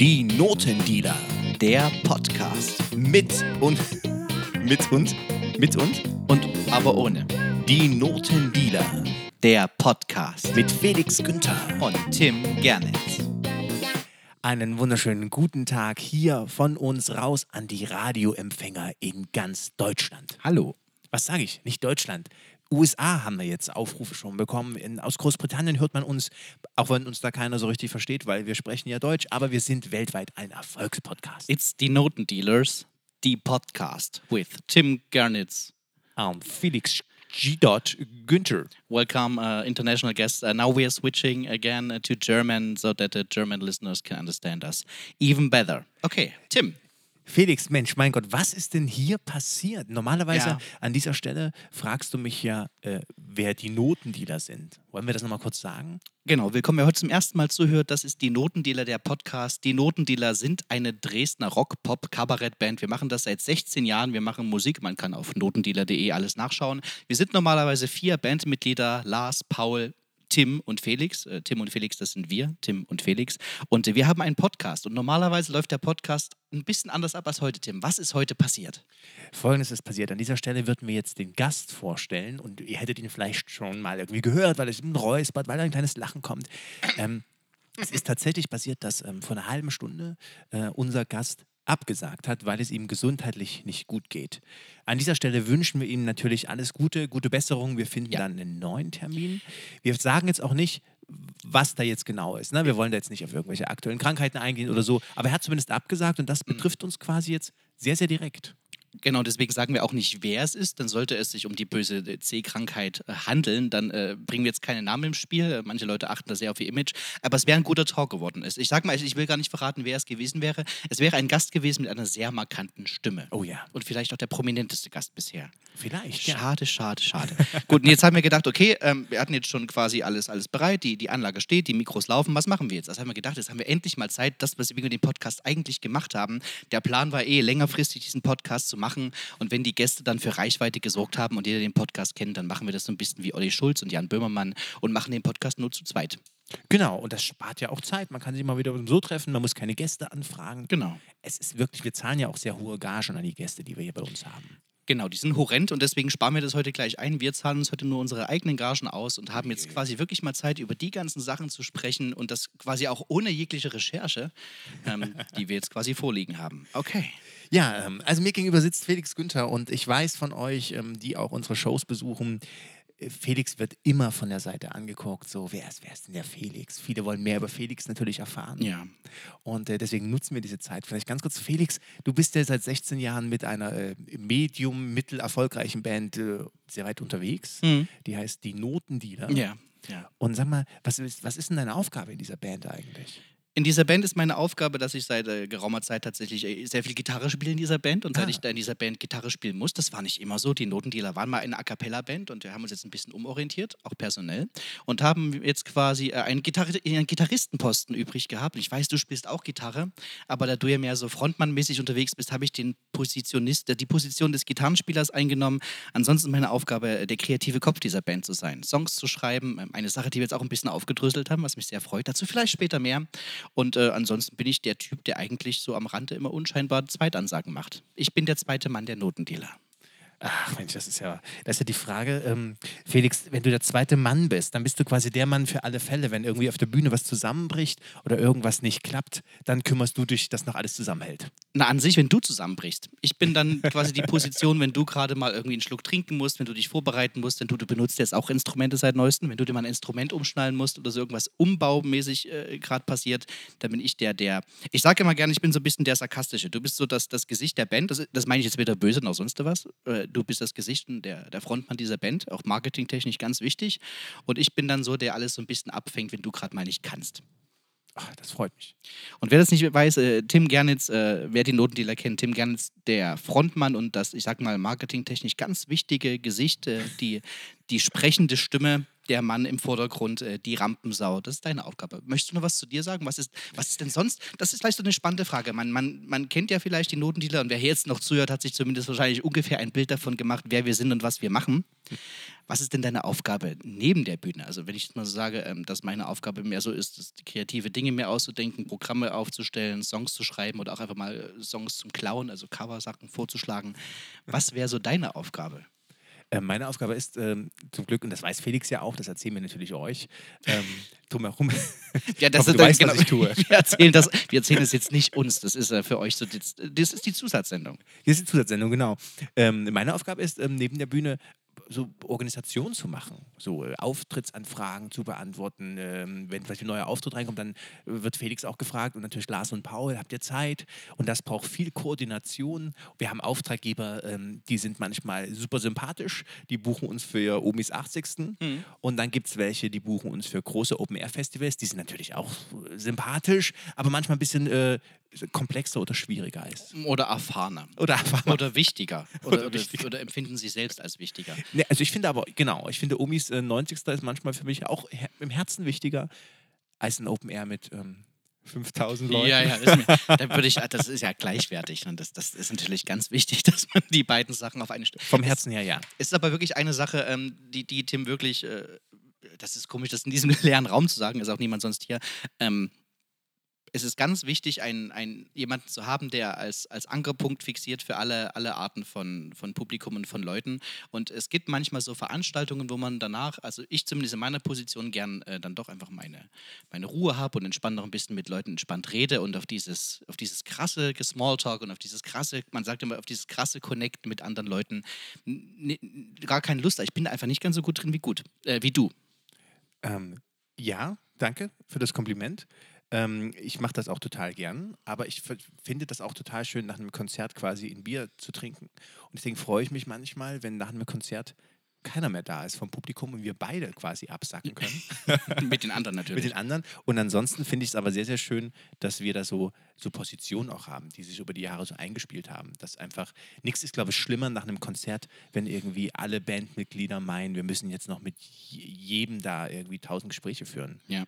Die Notendealer. Der Podcast. Mit und. Mit und. Mit und. Und aber ohne. Die Notendealer. Der Podcast. Mit Felix Günther. Und Tim Gernitz. Einen wunderschönen guten Tag hier von uns raus an die Radioempfänger in ganz Deutschland. Hallo. Was sage ich? Nicht Deutschland. USA haben wir jetzt Aufrufe schon bekommen. In, aus Großbritannien hört man uns, auch wenn uns da keiner so richtig versteht, weil wir sprechen ja Deutsch, aber wir sind weltweit ein Erfolgspodcast. It's die Notendealers, die Podcast with Tim Gernitz. Um, Felix G. Günther. Welcome, uh, international guests. Uh, now we are switching again uh, to German so that the German listeners can understand us even better. Okay, Tim. Felix, Mensch, mein Gott, was ist denn hier passiert? Normalerweise Ja. an dieser Stelle fragst du mich ja, äh, wer die Notendealer sind. Wollen wir das nochmal kurz sagen? Genau, willkommen, wer heute zum ersten Mal zuhört. Das ist die Notendealer, der Podcast. Die Notendealer sind eine Dresdner Rock-Pop-Kabarettband. Wir machen das seit 16 Jahren. Wir machen Musik. Man kann auf notendealer.de alles nachschauen. Wir sind normalerweise vier Bandmitglieder: Lars, Paul, Tim und Felix. Äh, Tim und Felix, das sind wir, Tim und Felix. Und wir haben einen Podcast. Und normalerweise läuft der Podcast ein bisschen anders ab als heute, Tim. Was ist heute passiert? Folgendes ist passiert. An dieser Stelle würden wir jetzt den Gast vorstellen und ihr hättet ihn vielleicht schon mal irgendwie gehört, weil es ein räuspert, weil da ein kleines Lachen kommt. Ähm, es ist tatsächlich passiert, dass ähm, vor einer halben Stunde äh, unser Gast abgesagt hat, weil es ihm gesundheitlich nicht gut geht. An dieser Stelle wünschen wir ihm natürlich alles Gute, gute Besserung. Wir finden Ja. dann einen neuen Termin. Wir sagen jetzt auch nicht, was da jetzt genau ist. Ne? Wir wollen da jetzt nicht auf irgendwelche aktuellen Krankheiten eingehen oder so, aber er hat zumindest abgesagt und das betrifft uns quasi jetzt sehr, sehr direkt. Genau, deswegen sagen wir auch nicht, wer es ist. Dann sollte es sich um die böse C-Krankheit äh, handeln. Dann äh, bringen wir jetzt keine Namen im Spiel. Äh, Manche Leute achten da sehr auf ihr Image. Aber es wäre ein guter Talk geworden. Ich sag mal, ich will gar nicht verraten, wer es gewesen wäre. Es wäre ein Gast gewesen mit einer sehr markanten Stimme. Oh ja. Und vielleicht auch der prominenteste Gast bisher. Vielleicht. Ja. Schade, schade, schade. Gut, und jetzt haben wir gedacht, okay, ähm, wir hatten jetzt schon quasi alles, alles bereit, die, die Anlage steht, die Mikros laufen, was machen wir jetzt? Das haben wir gedacht, jetzt haben wir endlich mal Zeit, das, was wir mit dem Podcast eigentlich gemacht haben. Der Plan war eh, längerfristig diesen Podcast zu machen und wenn die Gäste dann für Reichweite gesorgt haben und jeder den Podcast kennt, dann machen wir das so ein bisschen wie Olli Schulz und Jan Böhmermann und machen den Podcast nur zu zweit. Genau, und das spart ja auch Zeit. Man kann sich mal wieder so treffen, man muss keine Gäste anfragen. Genau. Es ist wirklich, wir zahlen ja auch sehr hohe Gagen an die Gäste, die wir hier bei uns haben. Genau, die sind horrend und deswegen sparen wir das heute gleich ein. Wir zahlen uns heute nur unsere eigenen Gagen aus und haben jetzt quasi wirklich mal Zeit, über die ganzen Sachen zu sprechen und das quasi auch ohne jegliche Recherche, ähm, die wir jetzt quasi vorliegen haben. Okay. Ja, ähm, also mir gegenüber sitzt Felix Günther und ich weiß von euch, ähm, die auch unsere Shows besuchen, Felix wird immer von der Seite angeguckt, so wer ist, wer ist denn der Felix? Viele wollen mehr über Felix natürlich erfahren. Ja. Und äh, deswegen nutzen wir diese Zeit. Vielleicht ganz kurz, Felix, du bist ja seit 16 Jahren mit einer äh, medium, mittelerfolgreichen Band äh, sehr weit unterwegs. Mhm. Die heißt Die Notendealer. Ja. ja. Und sag mal, was ist, was ist denn deine Aufgabe in dieser Band eigentlich? In dieser Band ist meine Aufgabe, dass ich seit äh, geraumer Zeit tatsächlich äh, sehr viel Gitarre spiele in dieser Band. Und seit Ah. ich da in dieser Band Gitarre spielen muss, das war nicht immer so. Die Notendealer waren mal eine A Cappella-Band und wir haben uns jetzt ein bisschen umorientiert, auch personell. Und haben jetzt quasi äh, einen, Gitarri einen Gitarristenposten übrig gehabt. Und ich weiß, du spielst auch Gitarre, aber da du ja mehr so Frontmann-mäßig unterwegs bist, habe ich den Positionist, äh, die Position des Gitarrenspielers eingenommen. Ansonsten meine Aufgabe, der kreative Kopf dieser Band zu sein. Songs zu schreiben, ähm, eine Sache, die wir jetzt auch ein bisschen aufgedröselt haben, was mich sehr freut. Dazu vielleicht später mehr. Und äh, ansonsten bin ich der Typ, der eigentlich so am Rande immer unscheinbar Zweitansagen macht. Ich bin der zweite Mann der Notendealer. Ach Mensch, das ist ja, das ist ja die Frage, ähm, Felix, wenn du der zweite Mann bist, dann bist du quasi der Mann für alle Fälle. Wenn irgendwie auf der Bühne was zusammenbricht oder irgendwas nicht klappt, dann kümmerst du dich, dass noch alles zusammenhält. Na, an sich, wenn du zusammenbrichst. Ich bin dann quasi die Position, wenn du gerade mal irgendwie einen Schluck trinken musst, wenn du dich vorbereiten musst, denn du, du benutzt jetzt auch Instrumente seit neuestem, wenn du dir mal ein Instrument umschnallen musst oder so irgendwas umbaumäßig äh, gerade passiert, dann bin ich der, der. Ich sage immer gerne, ich bin so ein bisschen der Sarkastische. Du bist so das, das Gesicht der Band, das, das meine ich jetzt weder böse noch sonst was. Äh, Du bist das Gesicht und der, der Frontmann dieser Band, auch marketingtechnisch ganz wichtig. Und ich bin dann so, der alles so ein bisschen abfängt, wenn du gerade mal nicht kannst. Ach, das freut mich. Und wer das nicht weiß, äh, Tim Gernitz, äh, wer die Notendealer kennt, Tim Gernitz, der Frontmann und das, ich sag mal, marketingtechnisch ganz wichtige Gesicht, äh, die, die sprechende Stimme der Mann im Vordergrund, äh, die Rampensau. Das ist deine Aufgabe. Möchtest du noch was zu dir sagen? Was ist, was ist denn sonst? Das ist vielleicht so eine spannende Frage. Man, man, man kennt ja vielleicht die Notendealer und wer hier jetzt noch zuhört, hat sich zumindest wahrscheinlich ungefähr ein Bild davon gemacht, wer wir sind und was wir machen. Was ist denn deine Aufgabe neben der Bühne? Also wenn ich jetzt mal so sage, ähm, dass meine Aufgabe mehr so ist, kreative Dinge mehr auszudenken, Programme aufzustellen, Songs zu schreiben oder auch einfach mal äh, Songs zum Klauen, also Coversachen vorzuschlagen. Was wäre so deine Aufgabe? Äh, meine Aufgabe ist ähm, zum Glück, und das weiß Felix ja auch, das erzählen wir natürlich euch, ähm, drumherum. Ja, das ist weißt, genau, was ich tue. Wir erzählen, das, wir erzählen das jetzt nicht uns, das ist äh, für euch so, das, das ist die Zusatzsendung. Hier ist die Zusatzsendung, genau. Ähm, meine Aufgabe ist, ähm, neben der Bühne so Organisation zu machen, so äh, Auftrittsanfragen zu beantworten. Ähm, wenn vielleicht ein neuer Auftritt reinkommt, dann wird Felix auch gefragt und natürlich Lars und Paul, habt ihr Zeit? Und das braucht viel Koordination. Wir haben Auftraggeber, ähm, die sind manchmal super sympathisch, die buchen uns für Omis 80. Mhm. Und dann gibt es welche, die buchen uns für große Open-Air-Festivals, die sind natürlich auch äh, sympathisch, aber manchmal ein bisschen äh, komplexer oder schwieriger ist. Oder erfahrener. Oder einfach Oder wichtiger. Oder, Oder wichtiger. oder empfinden sie selbst als wichtiger. Ne, also ich finde aber, genau, ich finde Omis äh, 90. ist manchmal für mich auch her im Herzen wichtiger als ein Open Air mit ähm, 5000 Leuten. Ja, ja, ist mir, da würde ich, das ist ja gleichwärtig. Und das, das ist natürlich ganz wichtig, dass man die beiden Sachen auf eine Stelle. Vom Herzen her, ja. Es ist aber wirklich eine Sache, ähm, die, die Tim wirklich, äh, das ist komisch, das in diesem leeren Raum zu sagen, ist auch niemand sonst hier. Ähm, es ist ganz wichtig, einen, einen, jemanden zu haben, der als, als Ankerpunkt fixiert für alle, alle Arten von, von Publikum und von Leuten. Und es gibt manchmal so Veranstaltungen, wo man danach, also ich zumindest in meiner Position, gern äh, dann doch einfach meine, meine Ruhe habe und entspannt noch ein bisschen mit Leuten entspannt rede und auf dieses, auf dieses krasse Smalltalk und auf dieses krasse, man sagt immer, auf dieses krasse Connect mit anderen Leuten gar keine Lust. Ich bin einfach nicht ganz so gut drin wie gut, äh, wie du. Ähm, ja, danke für das Kompliment. Ähm, ich mache das auch total gern, aber ich finde das auch total schön, nach einem Konzert quasi ein Bier zu trinken. Und deswegen freue ich mich manchmal, wenn nach einem Konzert keiner mehr da ist vom Publikum und wir beide quasi absacken können. mit den anderen mit natürlich. den anderen. Und ansonsten finde ich es aber sehr, sehr schön, dass wir da so, so Positionen auch haben, die sich über die Jahre so eingespielt haben. Dass einfach, nichts ist, glaube ich, schlimmer nach einem Konzert, wenn irgendwie alle Bandmitglieder meinen, wir müssen jetzt noch mit je- jedem da irgendwie tausend Gespräche führen. Ja.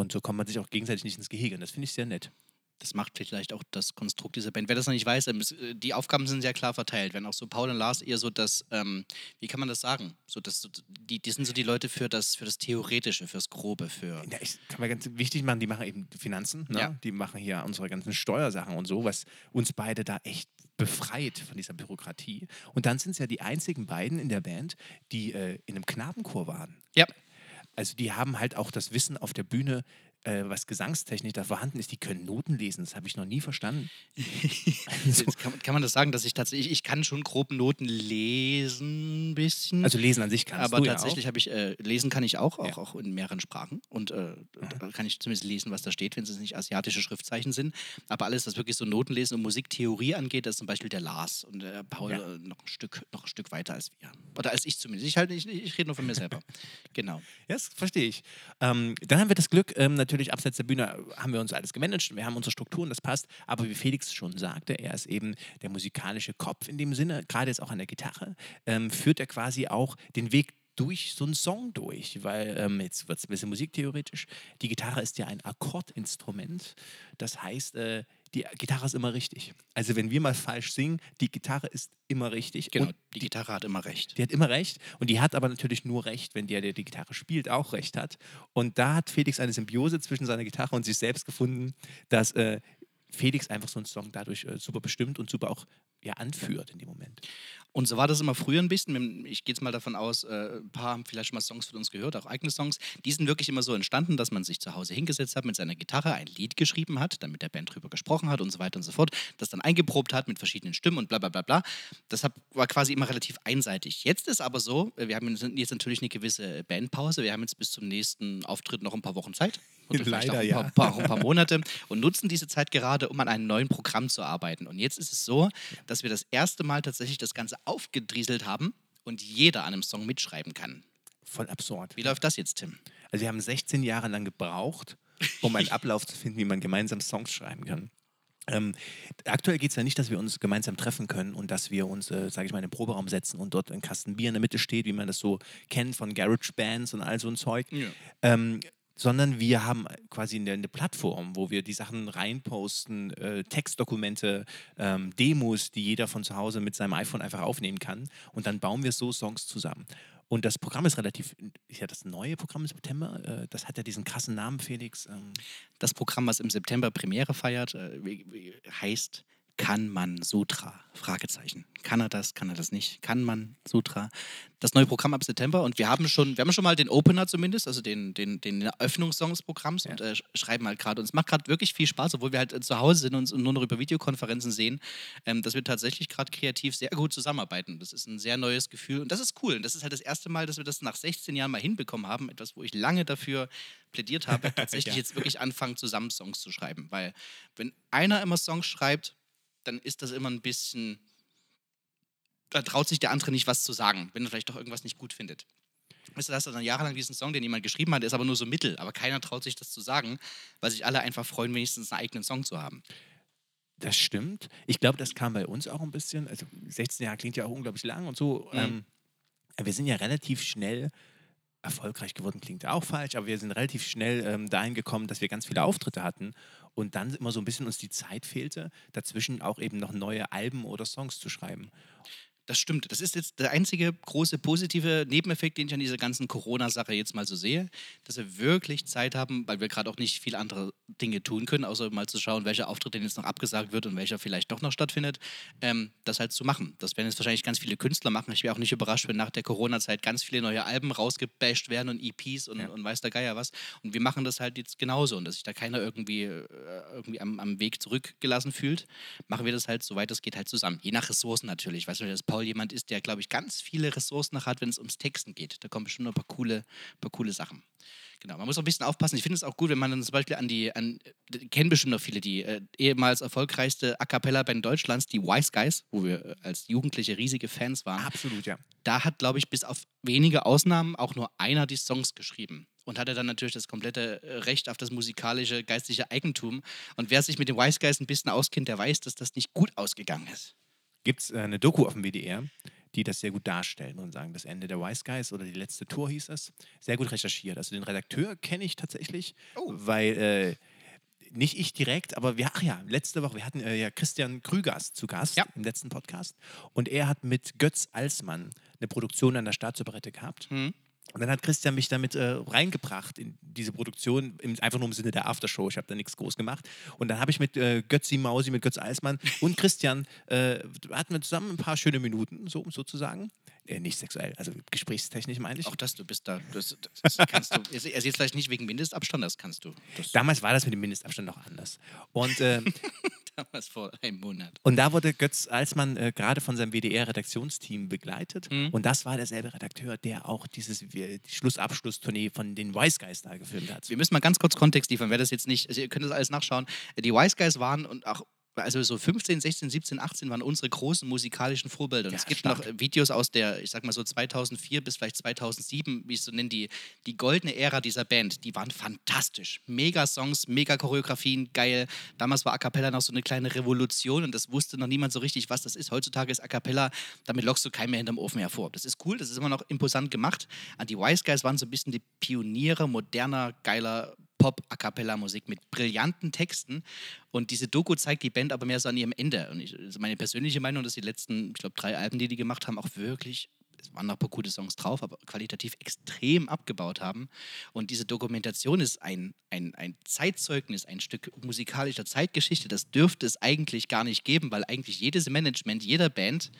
Und so kommt man sich auch gegenseitig nicht ins Gehege. Und das finde ich sehr nett. Das macht vielleicht auch das Konstrukt dieser Band. Wer das noch nicht weiß, ähm, äh, die Aufgaben sind sehr klar verteilt. Wenn auch so Paul und Lars eher so das, ähm, wie kann man das sagen? So das, die, die sind so die Leute für das, für das Theoretische, fürs Grobe, für. Ja, ich kann mal ganz wichtig machen, die machen eben Finanzen, ne? Ja. die machen hier unsere ganzen Steuersachen und so, was uns beide da echt befreit von dieser Bürokratie. Und dann sind es ja die einzigen beiden in der Band, die äh, in einem Knabenchor waren. Ja. Also die haben halt auch das Wissen auf der Bühne, äh, was Gesangstechnik da vorhanden ist. Die können Noten lesen, das habe ich noch nie verstanden. Also, Jetzt kann, kann man das sagen, dass ich tatsächlich, ich kann schon grob Noten lesen, ein bisschen. also lesen an sich kannst aber du tatsächlich ja habe ich, äh, lesen kann ich auch, auch, Ja. auch in mehreren Sprachen. Und äh, da kann ich zumindest lesen, was da steht, wenn es nicht asiatische Schriftzeichen sind. Aber alles, was wirklich so Notenlesen und Musiktheorie angeht, das ist zum Beispiel der Lars und der Paul Ja. äh, noch, ein Stück, noch ein Stück weiter als wir. Oder als ich zumindest. Ich, halt, ich, ich rede nur von mir selber. genau. Ja, das verstehe ich. Ähm, dann haben wir das Glück, ähm, natürlich abseits der Bühne haben wir uns alles gemanagt, wir haben unsere Strukturen, das passt. Aber wie Felix schon sagte, er ist eben der musikalische Kopf in dem Sinne, gerade jetzt auch an der Gitarre, ähm, führt er quasi auch den Weg durch so einen Song durch, weil ähm, jetzt wird es ein bisschen musiktheoretisch. Die Gitarre ist ja ein Akkordinstrument. Das heißt, äh, die Gitarre ist immer richtig. Also wenn wir mal falsch singen, die Gitarre ist immer richtig. Genau. Und die Gitarre hat immer recht. die hat immer recht und die hat aber natürlich nur recht, wenn der, der die Gitarre spielt, auch recht hat. Und da hat Felix eine Symbiose zwischen seiner Gitarre und sich selbst gefunden, dass äh, Felix einfach so einen Song dadurch äh, super bestimmt und super auch ja, anführt in dem Moment. Und so war das immer früher ein bisschen. Ich gehe jetzt mal davon aus, äh, ein paar haben vielleicht schon mal Songs von uns gehört, auch eigene Songs. Die sind wirklich immer so entstanden, dass man sich zu Hause hingesetzt hat, mit seiner Gitarre ein Lied geschrieben hat, dann mit der Band drüber gesprochen hat und so weiter und so fort, das dann eingeprobt hat mit verschiedenen Stimmen und bla bla bla bla. Das war quasi immer relativ einseitig. Jetzt ist aber so, äh, wir haben jetzt natürlich eine gewisse Bandpause. Wir haben jetzt bis zum nächsten Auftritt noch ein paar Wochen Zeit. Vielleicht Leider, auch ein ja. paar, auch ein paar Monate und nutzen diese Zeit gerade, um an einem neuen Programm zu arbeiten. Und jetzt ist es so, dass wir das erste Mal tatsächlich das Ganze aufgedrieselt haben und jeder an einem Song mitschreiben kann. Voll absurd. Wie läuft das jetzt, Tim? Also wir haben 16 Jahre lang gebraucht, um einen Ablauf zu finden, wie man gemeinsam Songs schreiben kann. Ähm, aktuell geht es ja nicht, dass wir uns gemeinsam treffen können und dass wir uns, äh, sage ich mal, in den Proberaum setzen und dort ein Kasten Bier in der Mitte steht, wie man das so kennt von Garage Bands und all so ein Zeug. Ja. Ähm, sondern wir haben quasi eine, eine, Plattform, wo wir die Sachen reinposten, äh, Textdokumente, ähm, Demos, die jeder von zu Hause mit seinem iPhone einfach aufnehmen kann. Und dann bauen wir so Songs zusammen. Und das Programm ist relativ, ist ja das neue Programm im September, äh, das hat ja diesen krassen Namen, Felix. Ähm. Das Programm, was im September Premiere feiert, äh, heißt kann man Sutra? Fragezeichen. Kann er das? Kann er das nicht? Kann man Sutra? Das neue Programm ab September und wir haben schon, wir haben schon mal den Opener zumindest, also den, den, den Eröffnungssong des Programms ja. und äh, schreiben halt gerade. Und es macht gerade wirklich viel Spaß, obwohl wir halt äh, zu Hause sind und, und nur noch über Videokonferenzen sehen, ähm, dass wir tatsächlich gerade kreativ sehr gut zusammenarbeiten. Das ist ein sehr neues Gefühl und das ist cool. Und das ist halt das erste Mal, dass wir das nach 16 Jahren mal hinbekommen haben. Etwas, wo ich lange dafür plädiert habe, tatsächlich ja. jetzt wirklich anfangen, zusammen Songs zu schreiben. Weil wenn einer immer Songs schreibt, dann ist das immer ein bisschen, da traut sich der andere nicht was zu sagen, wenn er vielleicht doch irgendwas nicht gut findet. Weißt du, hast du dann jahrelang diesen Song, den jemand geschrieben hat, ist aber nur so mittel, aber keiner traut sich das zu sagen, weil sich alle einfach freuen, wenigstens einen eigenen Song zu haben. Das stimmt. Ich glaube, das kam bei uns auch ein bisschen. Also 16 Jahre klingt ja auch unglaublich lang und so. Mhm. Ähm, wir sind ja relativ schnell erfolgreich geworden, klingt auch falsch, aber wir sind relativ schnell ähm, dahin gekommen, dass wir ganz viele Auftritte hatten und dann immer so ein bisschen uns die Zeit fehlte, dazwischen auch eben noch neue Alben oder Songs zu schreiben. Das stimmt. Das ist jetzt der einzige große positive Nebeneffekt, den ich an dieser ganzen Corona-Sache jetzt mal so sehe, dass wir wirklich Zeit haben, weil wir gerade auch nicht viel andere Dinge tun können, außer mal zu schauen, welcher Auftritt denn jetzt noch abgesagt wird und welcher vielleicht doch noch stattfindet, ähm, das halt zu machen. Das werden jetzt wahrscheinlich ganz viele Künstler machen. Ich wäre auch nicht überrascht, wenn nach der Corona-Zeit ganz viele neue Alben rausgebasht werden und EPs und, ja. und weiß der Geier was. Und wir machen das halt jetzt genauso und dass sich da keiner irgendwie, äh, irgendwie am, am Weg zurückgelassen fühlt, machen wir das halt, soweit es geht, halt zusammen. Je nach Ressourcen natürlich. Weißt du, das Paul Paul jemand ist, der, glaube ich, ganz viele Ressourcen hat, wenn es ums Texten geht. Da kommen bestimmt noch ein paar coole, paar coole Sachen. Genau, man muss auch ein bisschen aufpassen. Ich finde es auch gut, wenn man dann zum Beispiel an die, an, kennen bestimmt noch viele, die äh, ehemals erfolgreichste A Cappella-Band Deutschlands, die Wise Guys, wo wir äh, als Jugendliche riesige Fans waren. Absolut, ja. Da hat, glaube ich, bis auf wenige Ausnahmen auch nur einer die Songs geschrieben und hatte dann natürlich das komplette äh, Recht auf das musikalische, geistliche Eigentum. Und wer sich mit den Wise Guys ein bisschen auskennt, der weiß, dass das nicht gut ausgegangen ist gibt es äh, eine Doku auf dem WDR, die das sehr gut darstellen und sagen, das Ende der Wise Guys oder die letzte Tour hieß es. Sehr gut recherchiert. Also den Redakteur kenne ich tatsächlich, oh. weil äh, nicht ich direkt, aber wir, ach ja, letzte Woche, wir hatten äh, ja Christian Krügers zu Gast ja. im letzten Podcast und er hat mit Götz Alsmann eine Produktion an der Staatsoperette gehabt. Mhm. Und dann hat Christian mich damit äh, reingebracht in diese Produktion, im, einfach nur im Sinne der Aftershow. Ich habe da nichts groß gemacht. Und dann habe ich mit äh, Götzi Mausi, mit Götz Eismann und Christian, äh, hatten wir zusammen ein paar schöne Minuten, so sozusagen. Äh, nicht sexuell, also gesprächstauchstechnisch meine ich. Auch das, du bist da. Das, das kannst du. Er sieht vielleicht nicht wegen Mindestabstand, das kannst du. Das Damals war das mit dem Mindestabstand noch anders. Und. Damals vor einem Monat. Und da wurde Götz Alsmann äh, gerade von seinem WDR-Redaktionsteam begleitet. Mhm. Und das war derselbe Redakteur, der auch dieses die Schlussabschlusstournee von den Wise Guys da gefilmt hat. Wir müssen mal ganz kurz Kontext liefern, wer das jetzt nicht, also ihr könnt das alles nachschauen. Die Wise Guys waren und auch also so 15, 16, 17, 18 waren unsere großen musikalischen Vorbilder. Und ja, es gibt stark. noch Videos aus der, ich sag mal so 2004 bis vielleicht 2007, wie ich so nenne, die, die goldene Ära dieser Band. Die waren fantastisch. Mega Songs, mega Choreografien, geil. Damals war A Cappella noch so eine kleine Revolution und das wusste noch niemand so richtig, was das ist. Heutzutage ist A Cappella, damit lockst du keinen mehr hinterm Ofen hervor. Das ist cool, das ist immer noch imposant gemacht. Und die Wise Guys waren so ein bisschen die Pioniere moderner, geiler Pop-A-Cappella-Musik mit brillanten Texten. Und diese Doku zeigt die Band aber mehr so an ihrem Ende. Und ich, also meine persönliche Meinung, dass die letzten, ich glaube, drei Alben, die die gemacht haben, auch wirklich es waren noch ein paar gute Songs drauf, aber qualitativ extrem abgebaut haben. Und diese Dokumentation ist ein, ein, ein Zeitzeugnis, ein Stück musikalischer Zeitgeschichte. Das dürfte es eigentlich gar nicht geben, weil eigentlich jedes Management jeder Band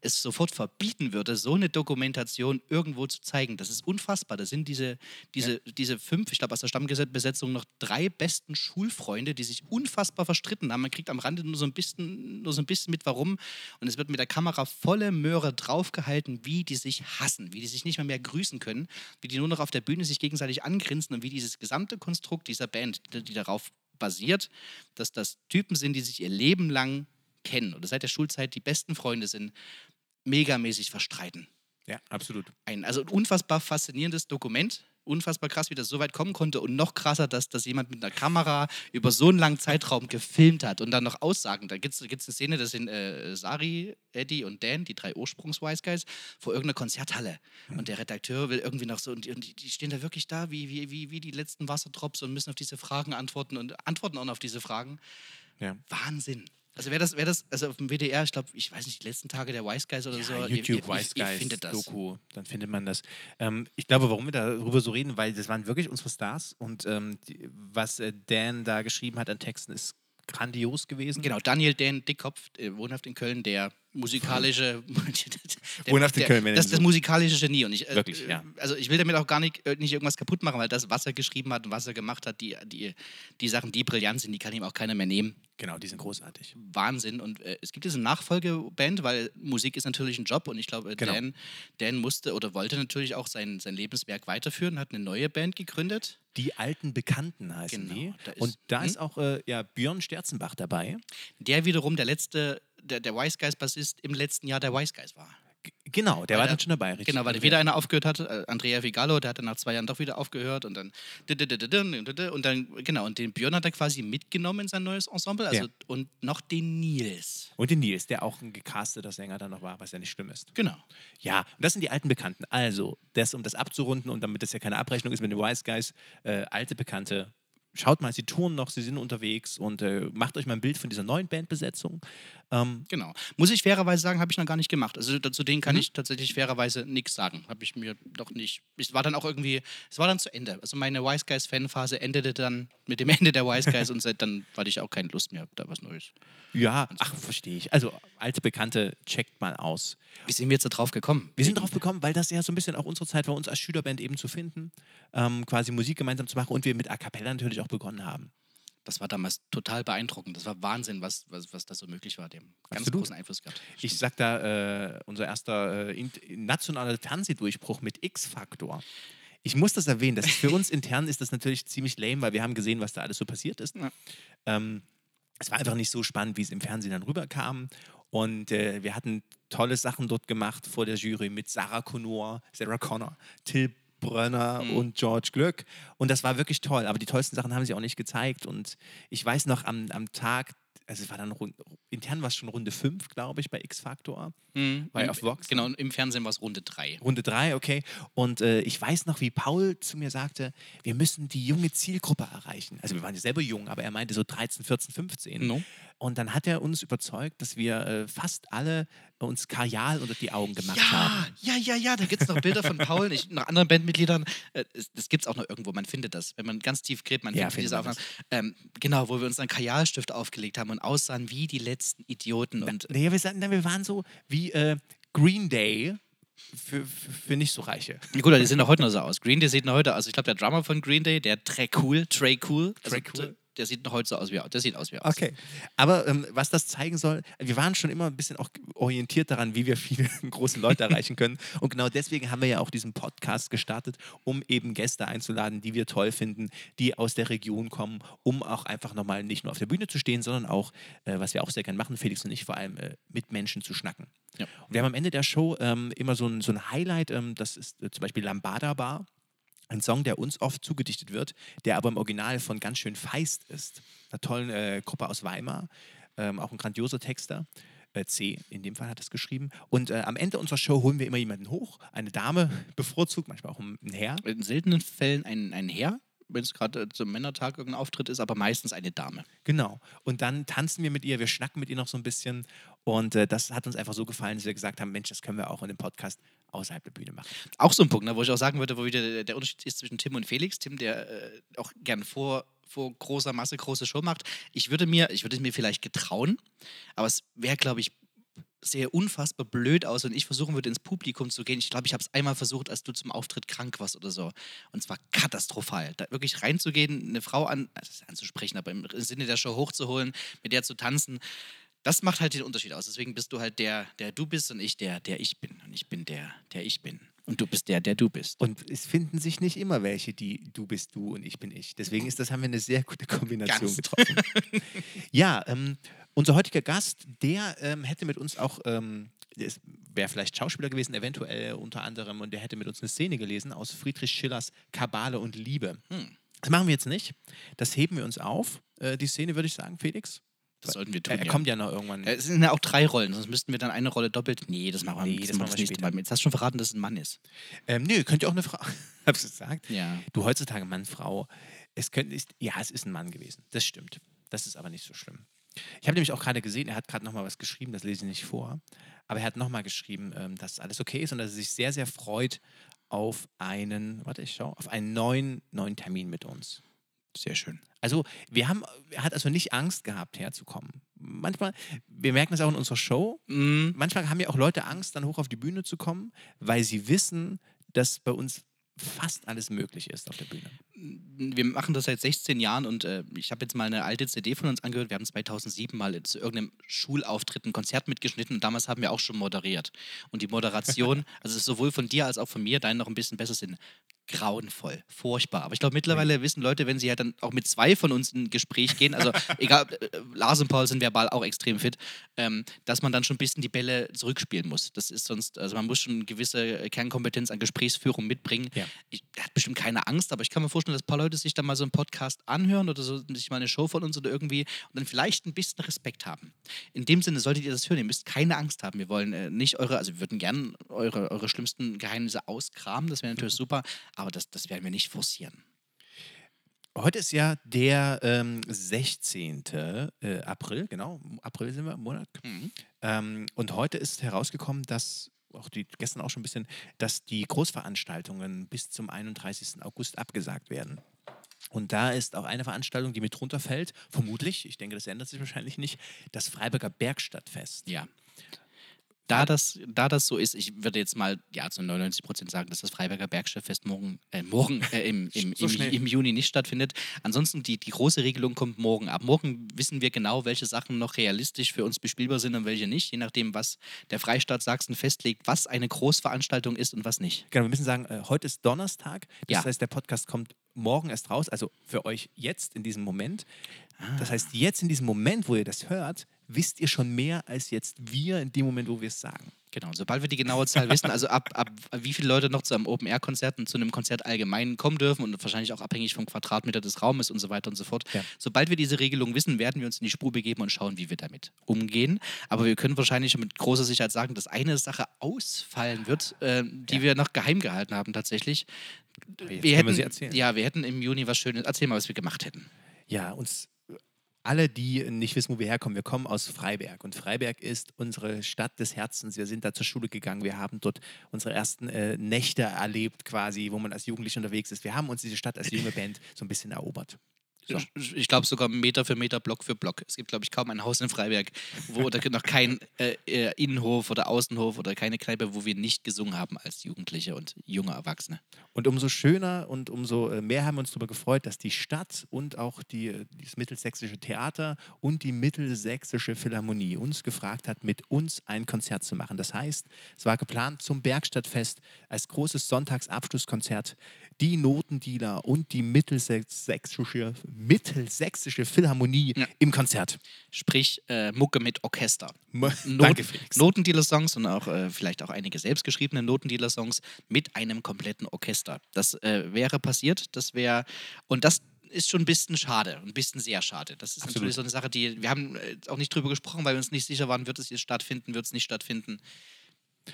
es sofort verbieten würde, so eine Dokumentation irgendwo zu zeigen. Das ist unfassbar. Da sind diese, diese, ja. diese fünf, ich glaube aus der Stammbesetzung noch drei besten Schulfreunde, die sich unfassbar verstritten haben. Man kriegt am Rande nur so ein bisschen, nur so ein bisschen mit, warum. Und es wird mit der Kamera volle Möhre draufgehalten, wie die sich hassen, wie die sich nicht mehr, mehr grüßen können, wie die nur noch auf der Bühne sich gegenseitig angrinsen und wie dieses gesamte Konstrukt dieser Band, die, die darauf basiert, dass das Typen sind, die sich ihr Leben lang kennen oder seit der Schulzeit die besten Freunde sind megamäßig verstreiten. Ja, absolut. Ein also ein unfassbar faszinierendes Dokument, unfassbar krass, wie das so weit kommen konnte und noch krasser, dass, dass jemand mit einer Kamera über so einen langen Zeitraum gefilmt hat und dann noch Aussagen. Da gibt es eine Szene, das sind äh, Sari, Eddie und Dan, die drei Ursprungs-Wise Guys, vor irgendeiner Konzerthalle. Und der Redakteur will irgendwie noch so, und die, und die stehen da wirklich da wie, wie, wie, wie die letzten Wasserdrops und müssen auf diese Fragen antworten und antworten auch noch auf diese Fragen. Ja. Wahnsinn. Also wer das, wer das, also auf dem WDR, ich glaube, ich weiß nicht, die letzten Tage der Wise Guys oder Ja, so. YouTube ihr, ihr, Wise ihr Guys findet das. Doku, dann findet man das. Ähm, ich glaube, warum wir darüber so reden, weil das waren wirklich unsere Stars und ähm, die, was äh, Dan da geschrieben hat an Texten ist grandios gewesen. Genau, Daniel Dan Dickkopf, äh, wohnhaft in Köln, der musikalische. der, der, Köln, wenn das, das musikalische Genie. Und ich, äh, Wirklich, ja. Also ich will damit auch gar nicht, äh, nicht irgendwas kaputt machen, weil das, was er geschrieben hat und was er gemacht hat, die, die, die Sachen, die brillant sind, die kann ihm auch keiner mehr nehmen. Genau, die sind großartig. Wahnsinn. Und äh, es gibt diese Nachfolgeband, weil Musik ist natürlich ein Job und ich glaube, äh, Genau. Dan, Dan musste oder wollte natürlich auch sein, sein Lebenswerk weiterführen, hat eine neue Band gegründet. Die alten Bekannten heißen Genau, die. da ist- und da hm? ist auch äh, ja, Björn Sterzenbach dabei. Der wiederum der letzte, der, der Wise Guys Bassist im letzten Jahr der Wise Guys war. Genau, der Weil war dann schon dabei, richtig. Genau, weil wieder einer aufgehört hat, äh, Andrea Vigallo, der hat dann nach zwei Jahren doch wieder aufgehört und dann und dann, genau, und den Björn hat er quasi mitgenommen in sein neues Ensemble, also Ja. und noch den Nils. Und den Nils, der auch ein gecasteter Sänger dann noch war, was ja nicht schlimm ist. Genau. Ja, und das sind die alten Bekannten. Also, das, um das abzurunden und damit das ja keine Abrechnung ist mit den Wise Guys, äh, alte Bekannte. Schaut mal, sie touren noch, sie sind unterwegs und äh, macht euch mal ein Bild von dieser neuen Bandbesetzung. Ähm, Genau. Muss ich fairerweise sagen, habe ich noch gar nicht gemacht. Also zu denen Mhm. kann ich tatsächlich fairerweise nichts sagen. Habe ich mir doch nicht. Es war dann auch irgendwie, es war dann zu Ende. Also meine Wise Guys Fanphase endete dann mit dem Ende der Wise Guys und seit dann hatte ich auch keine Lust mehr, da was Neues. ja, ach, verstehe ich. Also, alte Bekannte, checkt mal aus. Wie sind wir jetzt da drauf gekommen? Wir sind drauf gekommen, weil das ja so ein bisschen auch unsere Zeit war, uns als Schülerband eben zu finden, ähm, quasi Musik gemeinsam zu machen und wir mit A Cappella natürlich auch begonnen haben. Das war damals total beeindruckend. Das war Wahnsinn, was, was, was da so möglich war. Dem ganz Absolut. großen Einfluss gehabt. Ich sag da, äh, unser erster äh, nationaler Fernsehdurchbruch mit X-Faktor. Ich muss das erwähnen, das ist für uns intern ist das natürlich ziemlich lame, weil wir haben gesehen, was da alles so passiert ist. Ja. Ähm, es war einfach nicht so spannend, wie es im Fernsehen dann rüberkam. Und äh, wir hatten tolle Sachen dort gemacht vor der Jury mit Sarah Connor, Sarah Connor, Till Brönner Mhm. und George Glück. Und das war wirklich toll. Aber die tollsten Sachen haben sie auch nicht gezeigt. Und ich weiß noch, am, am Tag, also es war dann intern war es schon Runde 5, glaube ich, bei X-Factor. Mhm. Bei auf Vox, Genau, im Fernsehen war es Runde 3. Runde 3, okay. Und äh, ich weiß noch, wie Paul zu mir sagte, wir müssen die junge Zielgruppe erreichen. Also wir waren ja selber jung, aber er meinte so 13, 14, 15. No. Und dann hat er uns überzeugt, dass wir äh, fast alle uns Kajal unter die Augen gemacht haben. Ja, ja, ja, ja, da gibt es noch Bilder von Paul, nicht, noch anderen Bandmitgliedern. Äh, das gibt es auch noch irgendwo, man findet das. Wenn man ganz tief gräbt, man Ja, findet diese Aufnahmen. Ähm, genau, wo wir uns einen Kajalstift aufgelegt haben und aussahen wie die letzten Idioten. Und Nee, wir, sagten, wir waren so wie äh, Green Day für, für, nicht so Reiche. Gut, die sehen doch heute noch so aus. Green Day sieht noch heute aus. Ich glaube, der Drummer von Green Day, der Trey Cool, Trey Cool, also, Trey Cool? Der sieht noch heute so aus wie der sieht aus wie aus. Okay. Aber ähm, was das zeigen soll, wir waren schon immer ein bisschen auch orientiert daran, wie wir viele große Leute erreichen können. Und genau deswegen haben wir ja auch diesen Podcast gestartet, um eben Gäste einzuladen, die wir toll finden, die aus der Region kommen, um auch einfach nochmal nicht nur auf der Bühne zu stehen, sondern auch, äh, was wir auch sehr gerne machen, Felix und ich, vor allem äh, mit Menschen zu schnacken. Ja. Und wir haben am Ende der Show ähm, immer so ein, so ein Highlight, ähm, das ist äh, zum Beispiel Lambada Bar. Ein Song, der uns oft zugedichtet wird, der aber im Original von ganz schön feist ist. Einer tollen äh, Gruppe aus Weimar, ähm, auch ein grandioser Texter. Äh, C, in dem Fall hat es geschrieben. Und äh, am Ende unserer Show holen wir immer jemanden hoch, eine Dame bevorzugt, manchmal auch ein Herr. In seltenen Fällen ein, ein Herr, wenn es gerade äh, zum Männertag irgendein Auftritt ist, aber meistens eine Dame. Genau. Und dann tanzen wir mit ihr, wir schnacken mit ihr noch so ein bisschen. Und äh, das hat uns einfach so gefallen, dass wir gesagt haben: Mensch, das können wir auch in dem Podcast außerhalb der Bühne machen. Auch so ein Punkt, ne, wo ich auch sagen würde, wo wieder der, Unterschied ist zwischen Tim und Felix. Tim, der äh, auch gern vor, vor großer Masse große Show macht. Ich würde mir, ich würde es mir vielleicht getrauen, aber es wäre, glaube ich, sehr unfassbar blöd aus, wenn ich versuchen würde, ins Publikum zu gehen. Ich glaube, ich habe es einmal versucht, als du zum Auftritt krank warst oder so. Und zwar katastrophal. Da wirklich reinzugehen, eine Frau an, also anzusprechen, aber im Sinne der Show hochzuholen, mit der zu tanzen. Das macht halt den Unterschied aus. Deswegen bist du halt der, der du bist und ich der, der ich bin. Und ich bin der, der ich bin. Und du bist der, der du bist. Und es finden sich nicht immer welche, die du bist du und ich bin ich. Deswegen ist das, haben wir eine sehr gute Kombination Ganz. getroffen. ja, ähm, unser heutiger Gast, der ähm, hätte mit uns auch ähm, wäre vielleicht Schauspieler gewesen, eventuell unter anderem, und der hätte mit uns eine Szene gelesen aus Friedrich Schillers Kabale und Liebe. Hm. Das machen wir jetzt nicht. Das heben wir uns auf. Äh, die Szene, würde ich sagen, Felix. Das sollten wir tun. Er, er ja. kommt ja noch irgendwann. Äh, Es sind ja auch drei Rollen, sonst müssten wir dann eine Rolle doppelt. Nee, das machen wir, Nee, das das machen wir nicht. später. Jetzt hast du schon verraten, dass es ein Mann ist. Ähm, nö, könnte auch eine Frau. Hab's gesagt? Ja. Du heutzutage Mann, Frau. Es könnte, ist, ja, es ist ein Mann gewesen. Das stimmt. Das ist aber nicht so schlimm. Ich habe nämlich auch gerade gesehen, er hat gerade nochmal was geschrieben, das lese ich nicht vor. Aber er hat nochmal geschrieben, ähm, dass alles okay ist und dass er sich sehr, sehr freut auf einen, warte, ich schau, auf einen neuen, neuen Termin mit uns. Sehr schön. Also, wir haben, er hat also nicht Angst gehabt, herzukommen. Manchmal, wir merken das auch in unserer Show, Mm, manchmal haben ja auch Leute Angst, dann hoch auf die Bühne zu kommen, weil sie wissen, dass bei uns fast alles möglich ist auf der Bühne. wir machen das seit 16 Jahren und äh, ich habe jetzt mal eine alte CD von uns angehört. Wir haben 2007 mal zu irgendeinem Schulauftritt ein Konzert mitgeschnitten und damals haben wir auch schon moderiert. Und die Moderation, also sowohl von dir als auch von mir, deine noch ein bisschen besser sind, grauenvoll, furchtbar. Aber ich glaube, mittlerweile wissen Leute, wenn sie ja dann auch mit zwei von uns in ein Gespräch gehen, also egal, äh, Lars und Paul sind verbal auch extrem fit, ähm, dass man dann schon ein bisschen die Bälle zurückspielen muss. Das ist sonst, also man muss schon eine gewisse Kernkompetenz an Gesprächsführung mitbringen. Ja. Ich, hat bestimmt keine Angst, aber ich kann mir vorstellen, dass ein paar Leute sich dann mal so einen Podcast anhören oder so, sich mal eine Show von uns oder irgendwie und dann vielleicht ein bisschen Respekt haben. In dem Sinne solltet ihr das hören. Ihr müsst keine Angst haben. Wir wollen äh, nicht eure, also wir würden gerne eure, eure schlimmsten Geheimnisse auskramen. Das wäre natürlich super, aber das, das werden wir nicht forcieren. Heute ist ja der ähm, 16. Äh, April, genau, April sind wir im Monat. Mhm. Ähm, und heute ist herausgekommen, dass, auch die, gestern auch schon ein bisschen, dass die Großveranstaltungen bis zum 31. August abgesagt werden. Und da ist auch eine Veranstaltung, die mit runterfällt, vermutlich, ich denke, das ändert sich wahrscheinlich nicht, das Freiburger Bergstadtfest. Ja. Da das, da das so ist, ich würde jetzt mal ja, zu 99 Prozent sagen, dass das Freiberger Bergstadtfest morgen, äh, morgen äh, im, im, So im, im Juni nicht stattfindet. Ansonsten, die, die große Regelung kommt morgen. Ab morgen wissen wir genau, welche Sachen noch realistisch für uns bespielbar sind und welche nicht, je nachdem, was der Freistaat Sachsen festlegt, was eine Großveranstaltung ist und was nicht. Genau, wir müssen sagen, äh, heute ist Donnerstag. Das Ja. heißt, der Podcast kommt morgen erst raus, also für euch jetzt in diesem Moment. Ah. Das heißt, jetzt in diesem Moment, wo ihr das hört, wisst ihr schon mehr als jetzt wir in dem Moment, wo wir es sagen. Genau, sobald wir die genaue Zahl wissen, also ab, ab wie viele Leute noch zu einem Open-Air-Konzert und zu einem Konzert allgemein kommen dürfen und wahrscheinlich auch abhängig vom Quadratmeter des Raumes und so weiter und so fort. Ja. Sobald wir diese Regelung wissen, werden wir uns in die Spur begeben und schauen, wie wir damit umgehen. Aber wir können wahrscheinlich mit großer Sicherheit sagen, dass eine Sache ausfallen wird, äh, die Ja. wir noch geheim gehalten haben tatsächlich. wir wir hätten, erzählen. Ja, wir hätten im Juni was Schönes. Erzähl mal, was wir gemacht hätten. Ja, uns alle, die nicht wissen, wo wir herkommen, wir kommen aus Freiberg. Und Freiberg ist unsere Stadt des Herzens. Wir sind da zur Schule gegangen. Wir haben dort unsere ersten äh, Nächte erlebt, quasi, wo man als Jugendlicher unterwegs ist. Wir haben uns diese Stadt als junge Band so ein bisschen erobert. So. Ich- glaube sogar Meter für Meter, Block für Block. Es gibt, glaube ich, kaum ein Haus in Freiberg, wo da noch kein äh, äh, Innenhof oder Außenhof oder keine Kneipe, wo wir nicht gesungen haben als Jugendliche und junge Erwachsene. Und umso schöner und umso äh, mehr haben wir uns darüber gefreut, dass die Stadt und auch die, äh, das Mittelsächsische Theater und die Mittelsächsische Philharmonie uns gefragt hat, mit uns ein Konzert zu machen. Das heißt, es war geplant zum Bergstadtfest als großes Sonntagsabschlusskonzert die Notendealer und die Mittelsächsische, Mittelsächsische Philharmonie Ja. im Konzert. Sprich, äh, Mucke mit Orchester. Not- Danke, Felix. Notendealer-Songs und auch äh, vielleicht auch einige selbstgeschriebene Notendealer-Songs mit einem kompletten Orchester. Das äh, wäre passiert, das wäre, und das ist schon ein bisschen schade, ein bisschen sehr schade. Das ist Absolut. natürlich so eine Sache, die, wir haben äh, auch nicht drüber gesprochen, weil wir uns nicht sicher waren, wird es jetzt stattfinden, wird es nicht stattfinden.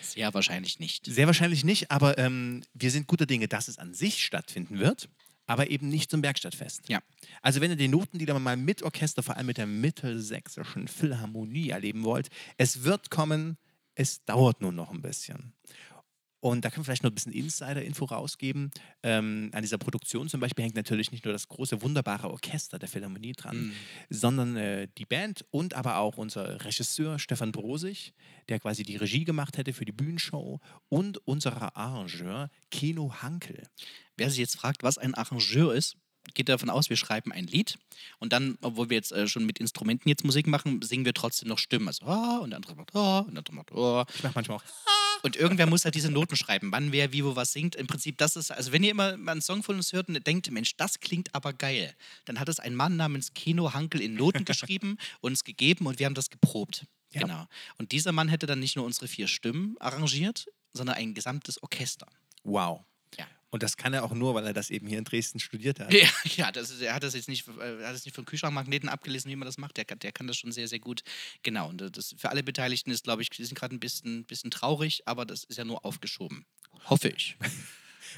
Sehr wahrscheinlich nicht. Sehr wahrscheinlich nicht, aber ähm, wir sind guter Dinge, dass es an sich stattfinden wird, aber eben nicht zum Bergstadtfest. Ja. Also wenn ihr die Notenlieder mal mit Orchester, vor allem mit der Mittelsächsischen Philharmonie erleben wollt, es wird kommen, es dauert nur noch ein bisschen. Und da können wir vielleicht noch ein bisschen Insider-Info rausgeben. Ähm, an dieser Produktion zum Beispiel hängt natürlich nicht nur das große, wunderbare Orchester der Philharmonie dran, Mhm. sondern äh, die Band und aber auch unser Regisseur Stefan Brosig, der quasi die Regie gemacht hätte für die Bühnenshow und unser Arrangeur Keno Hankel. Wer sich jetzt fragt, was ein Arrangeur ist, geht davon aus, wir schreiben ein Lied und dann, obwohl wir jetzt äh, schon mit Instrumenten jetzt Musik machen, singen wir trotzdem noch Stimmen. Also, ah, und der andere macht, ah, und der andere macht, ah. Ich mache manchmal auch. Und irgendwer muss halt diese Noten schreiben, wann wer wie wo was singt. Im Prinzip, das ist, also wenn ihr immer mal einen Song von uns hört und denkt, Mensch, das klingt aber geil, dann hat es ein Mann namens Keno Hankel in Noten geschrieben, uns gegeben und wir haben das geprobt. Ja. Genau. Und dieser Mann hätte dann nicht nur unsere vier Stimmen arrangiert, sondern ein gesamtes Orchester. Wow. Und das kann er auch nur, weil er das eben hier in Dresden studiert hat. Ja, ja das ist, er hat das jetzt nicht, äh, hat das nicht von Kühlschrankmagneten abgelesen, wie man das macht. Der, kann- der kann das schon sehr, sehr gut. Genau. Und das für alle Beteiligten ist, glaube ich, die sind gerade ein bisschen, bisschen traurig, aber das ist ja nur aufgeschoben. Hoffe ich.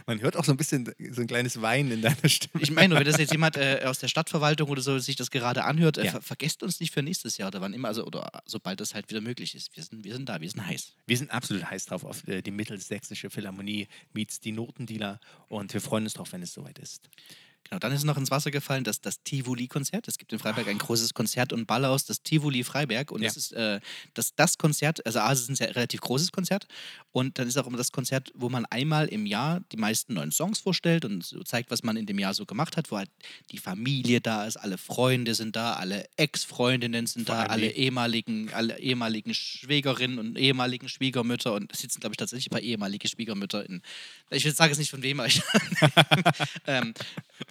Man hört auch so ein bisschen so ein kleines Weinen in deiner Stimme. Ich meine, wenn das jetzt jemand äh, aus der Stadtverwaltung oder so sich das gerade anhört, äh, Ja. ver vergesst uns nicht für nächstes Jahr oder wann immer, also oder sobald das halt wieder möglich ist. Wir sind, wir sind da, wir sind heiß. Wir sind absolut heiß drauf auf äh, die Mittelsächsische Philharmonie meets die Notendealer und wir freuen uns drauf, wenn es soweit ist. Genau, dann ist noch ins Wasser gefallen das, das Tivoli-Konzert. Es gibt in Freiberg ein großes Konzert- und Ballhaus, das Tivoli Freiberg. Und Ja. das ist äh, das, das Konzert, also A, es ist ein sehr relativ großes Konzert. Und dann ist auch immer das Konzert, wo man einmal im Jahr die meisten neuen Songs vorstellt und so zeigt, was man in dem Jahr so gemacht hat, wo halt die Familie da ist, alle Freunde sind da, alle Ex-Freundinnen sind Vor da, alle ehemaligen, alle ehemaligen Schwägerinnen und ehemaligen Schwiegermütter und es sitzen, glaube ich, tatsächlich ein paar ehemalige Schwiegermütter in. Ich will sage es nicht von wem, aber ich. ähm,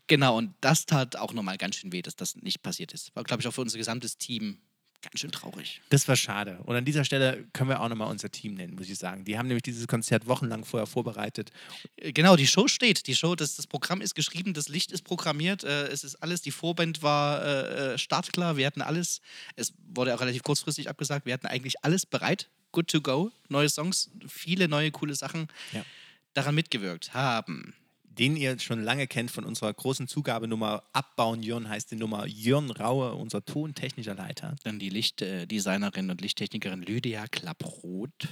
genau, und das tat auch nochmal ganz schön weh, dass das nicht passiert ist. War, glaube ich, auch für unser gesamtes Team ganz schön traurig. Das war schade. Und an dieser Stelle können wir auch nochmal unser Team nennen, muss ich sagen. Die haben nämlich dieses Konzert wochenlang vorher vorbereitet. Äh, Genau, die Show steht. Die Show, das, das Programm ist geschrieben, das Licht ist programmiert, äh, es ist alles, die Vorband war äh, äh, startklar, wir hatten alles. Es wurde auch relativ kurzfristig abgesagt, wir hatten eigentlich alles bereit, good to go, neue Songs, viele neue coole Sachen Ja. daran mitgewirkt haben. Den ihr schon lange kennt von unserer großen Zugabenummer Abbauen Jörn heißt die Nummer Jörn Raue, unser tontechnischer Leiter. Dann die Lichtdesignerin und Lichttechnikerin Lydia Klapproth.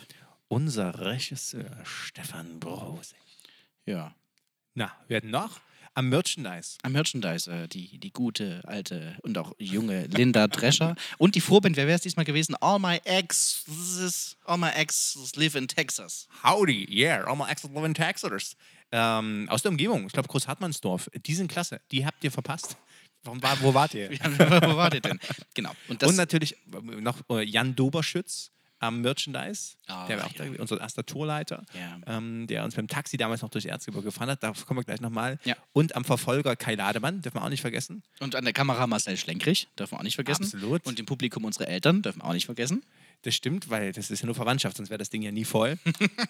Unser Regisseur Stefan Brose. Ja. Na, wir hatten noch am Merchandise. Am Merchandise, äh, die, die gute, alte und auch junge Linda Drescher. Und die Vorband, wer wäre es diesmal gewesen? All my exes, all my exes live in Texas. Howdy, yeah, all my excellent living Texas. Ähm, aus der Umgebung, ich glaube Großhartmannsdorf. Die sind klasse, die habt ihr verpasst. Warum war, wo wart ihr? Wo war der denn? Genau. Und Und natürlich äh, noch äh, Jan Doberschütz am Merchandise, Ah, der war auch ja. da, unser erster Tourleiter, Ja. ähm, der uns beim Taxi damals noch durch Erzgebirge gefahren hat. Darauf kommen wir gleich nochmal. Ja. Und am Verfolger Kai Lademann, dürfen wir auch nicht vergessen. und an der Kamera Marcel Schlenkrich, dürfen wir auch nicht vergessen. Absolut. Und im Publikum unsere Eltern, dürfen wir auch nicht vergessen. Das stimmt, weil das ist ja nur Verwandtschaft, sonst wäre das Ding ja nie voll.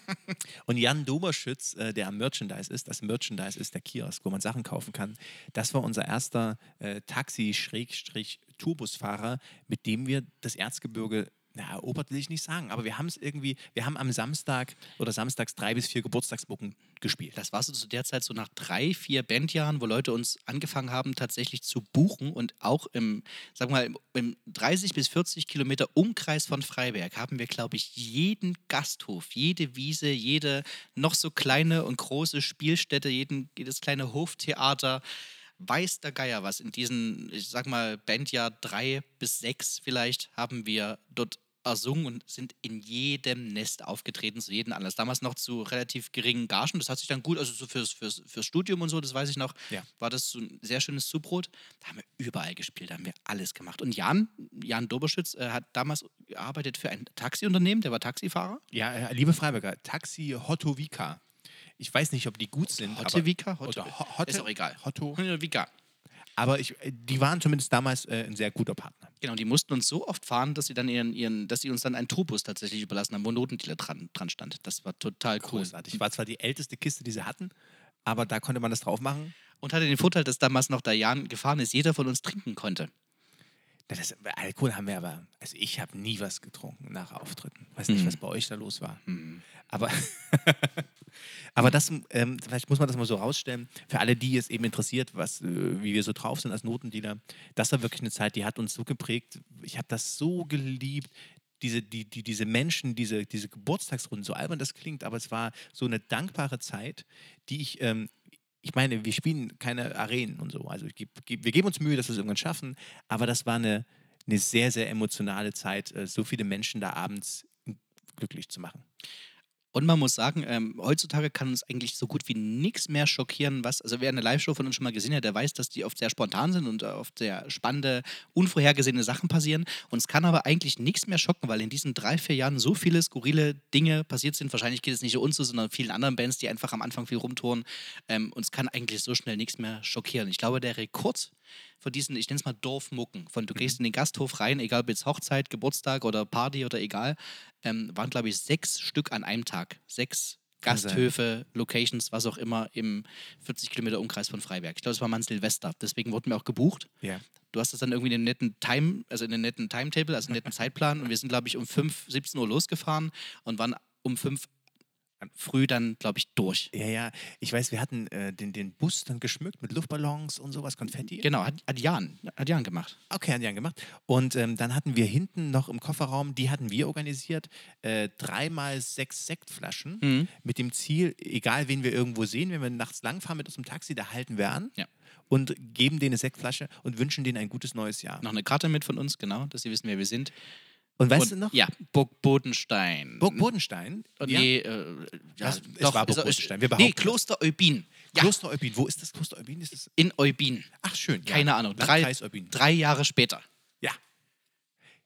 und Jan Doberschütz, äh, der am Merchandise ist, das Merchandise ist der Kiosk, wo man Sachen kaufen kann. Das war unser erster äh, Taxi-Tourbusfahrer, mit dem wir das Erzgebirge na, erobert will ich nicht sagen, aber wir haben es irgendwie, wir haben am Samstag oder samstags drei bis vier Geburtstagsbucken gespielt. Das war so zu der Zeit so nach drei, vier Bandjahren, wo Leute uns angefangen haben, tatsächlich zu buchen und auch im, sag mal, im, im 30 bis 40 Kilometer Umkreis von Freiberg haben wir, glaube ich, jeden Gasthof, jede Wiese, jede noch so kleine und große Spielstätte, jeden, jedes kleine Hoftheater, weiß der Geier was. In diesen, ich sag mal, Bandjahr drei bis sechs vielleicht haben wir dort ersungen und sind in jedem Nest aufgetreten, zu jedem Anlass. Damals noch zu relativ geringen Gagen. Das hat sich dann gut, also so fürs, fürs, fürs Studium und so, das weiß ich noch, Ja. war das so ein sehr schönes Zubrot. Da haben wir überall gespielt, da haben wir alles gemacht. Und Jan, Jan Doberschütz, äh, hat damals gearbeitet für ein Taxiunternehmen, der war Taxifahrer. Ja, äh, liebe Freiberger, Taxi Hotovika. Ich weiß nicht, ob die gut sind. Hotte- Hotte, Ist auch egal. Hotto. Vika. Aber ich, äh, die waren zumindest damals äh, ein sehr guter Partner. Genau, die mussten uns so oft fahren, dass sie dann ihren, ihren dass sie uns dann einen Tourbus tatsächlich überlassen haben, wo ein Notendealer dran, dran stand. Das war total cool. Großartig. War zwar die älteste Kiste, die sie hatten, aber da konnte man das drauf machen. Und hatte den Vorteil, dass damals noch der Jan gefahren ist, jeder von uns trinken konnte. Das, Alkohol haben wir aber, also ich habe nie was getrunken nach Auftritten. Weiß nicht, Mhm. was bei euch da los war. Aber, aber das, ähm, vielleicht muss man das mal so rausstellen, für alle, die es eben interessiert, was, äh, wie wir so drauf sind als Notendealer, das war wirklich eine Zeit, die hat uns so geprägt. Ich habe das so geliebt. Diese, die, die, diese Menschen, diese, diese Geburtstagsrunden, so albern das klingt, aber es war so eine dankbare Zeit, die ich, ähm, ich meine, wir spielen keine Arenen und so. Also geb, geb, wir geben uns Mühe, dass wir es irgendwann schaffen, aber das war eine, eine sehr, sehr emotionale Zeit, äh, so viele Menschen da abends glücklich zu machen. Und man muss sagen, ähm, heutzutage kann uns eigentlich so gut wie nichts mehr schockieren, was, also wer eine Live-Show von uns schon mal gesehen hat, der weiß, dass die oft sehr spontan sind und äh, oft sehr spannende, unvorhergesehene Sachen passieren. Und es kann aber eigentlich nichts mehr schocken, weil in diesen drei, vier Jahren so viele skurrile Dinge passiert sind. Wahrscheinlich geht es nicht nur uns so, sondern vielen anderen Bands, die einfach am Anfang viel rumtouren. Ähm, uns kann eigentlich so schnell nichts mehr schockieren. Ich glaube, der Rekord von diesen, ich nenne es mal Dorfmucken. Von du Mhm. gehst in den Gasthof rein, egal ob jetzt Hochzeit, Geburtstag oder Party oder egal. Ähm, waren, glaube ich, sechs Stück an einem Tag. Sechs. Gasthöfe, Locations, was auch immer im 40 Kilometer Umkreis von Freiberg. Ich glaube, es war mal ein Silvester. Deswegen wurden wir auch gebucht. Ja. Du hast das dann irgendwie in einem netten Time, also in einem netten Timetable, also einen netten Zeitplan. Und wir sind, glaube ich, um 5, 17 Uhr losgefahren und waren um 5 früh dann, glaube ich, durch. Ja, ja. Ich weiß, wir hatten äh, den, den Bus dann geschmückt mit Luftballons und sowas, Konfetti. Genau, hat, hat Jan, hat Jan gemacht. Okay, hat Jan gemacht. Und ähm, dann hatten wir hinten noch im Kofferraum, die hatten wir organisiert, äh, dreimal sechs Sektflaschen Mhm. mit dem Ziel, egal wen wir irgendwo sehen, wenn wir nachts langfahren mit unserem Taxi, da halten wir an Ja. und geben denen eine Sektflasche und wünschen denen ein gutes neues Jahr. Noch eine Karte mit von uns, genau, dass sie wissen, wer wir sind. Und weißt und, du noch? Ja, Burg Bodenstein. Burg Bodenstein. Und ja? Nee, äh, ja, Was? Es war Burg Bodenstein, wir Nee, das. Kloster Eubin. Ja, Kloster Eubin. Wo ist das Kloster Eubin? Ist das? in Eubin. Ach, schön. ja. Keine Ahnung. Drei, drei Jahre später. Ja.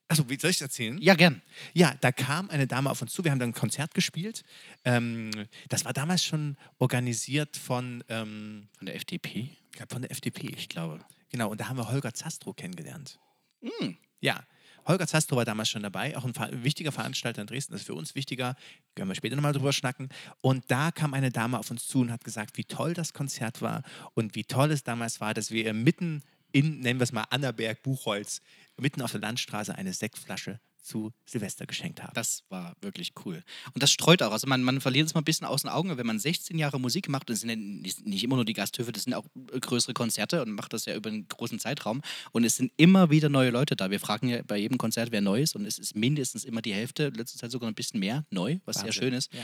Achso, wie soll ich das erzählen? Ja, gern. Ja, da kam eine Dame auf uns zu. Wir haben dann ein Konzert gespielt. Ähm, das war damals schon organisiert von, ähm, Von der FDP, ich glaub, von der FDP. ich glaube. Genau, und da haben wir Holger Zastrow kennengelernt. Hm. Ja, Holger Zastrow war damals schon dabei, auch ein wichtiger Veranstalter in Dresden. Das ist für uns wichtiger. Können wir später nochmal drüber schnacken. Und da kam eine Dame auf uns zu und hat gesagt, wie toll das Konzert war und wie toll es damals war, dass wir mitten in, nennen wir es mal, Annaberg, Buchholz, mitten auf der Landstraße eine Sektflasche zu Silvester geschenkt haben. Das war wirklich cool. Und das streut auch. Also man, man verliert es mal ein bisschen aus den Augen, wenn man 16 Jahre Musik macht, und es sind ja nicht immer nur die Gasthöfe, das sind auch größere Konzerte und macht das ja über einen großen Zeitraum. Und es sind immer wieder neue Leute da. Wir fragen ja bei jedem Konzert, wer neu ist. Und es ist mindestens immer die Hälfte, letzte Zeit sogar ein bisschen mehr neu, was sehr Wahnsinn. schön ist. Ja.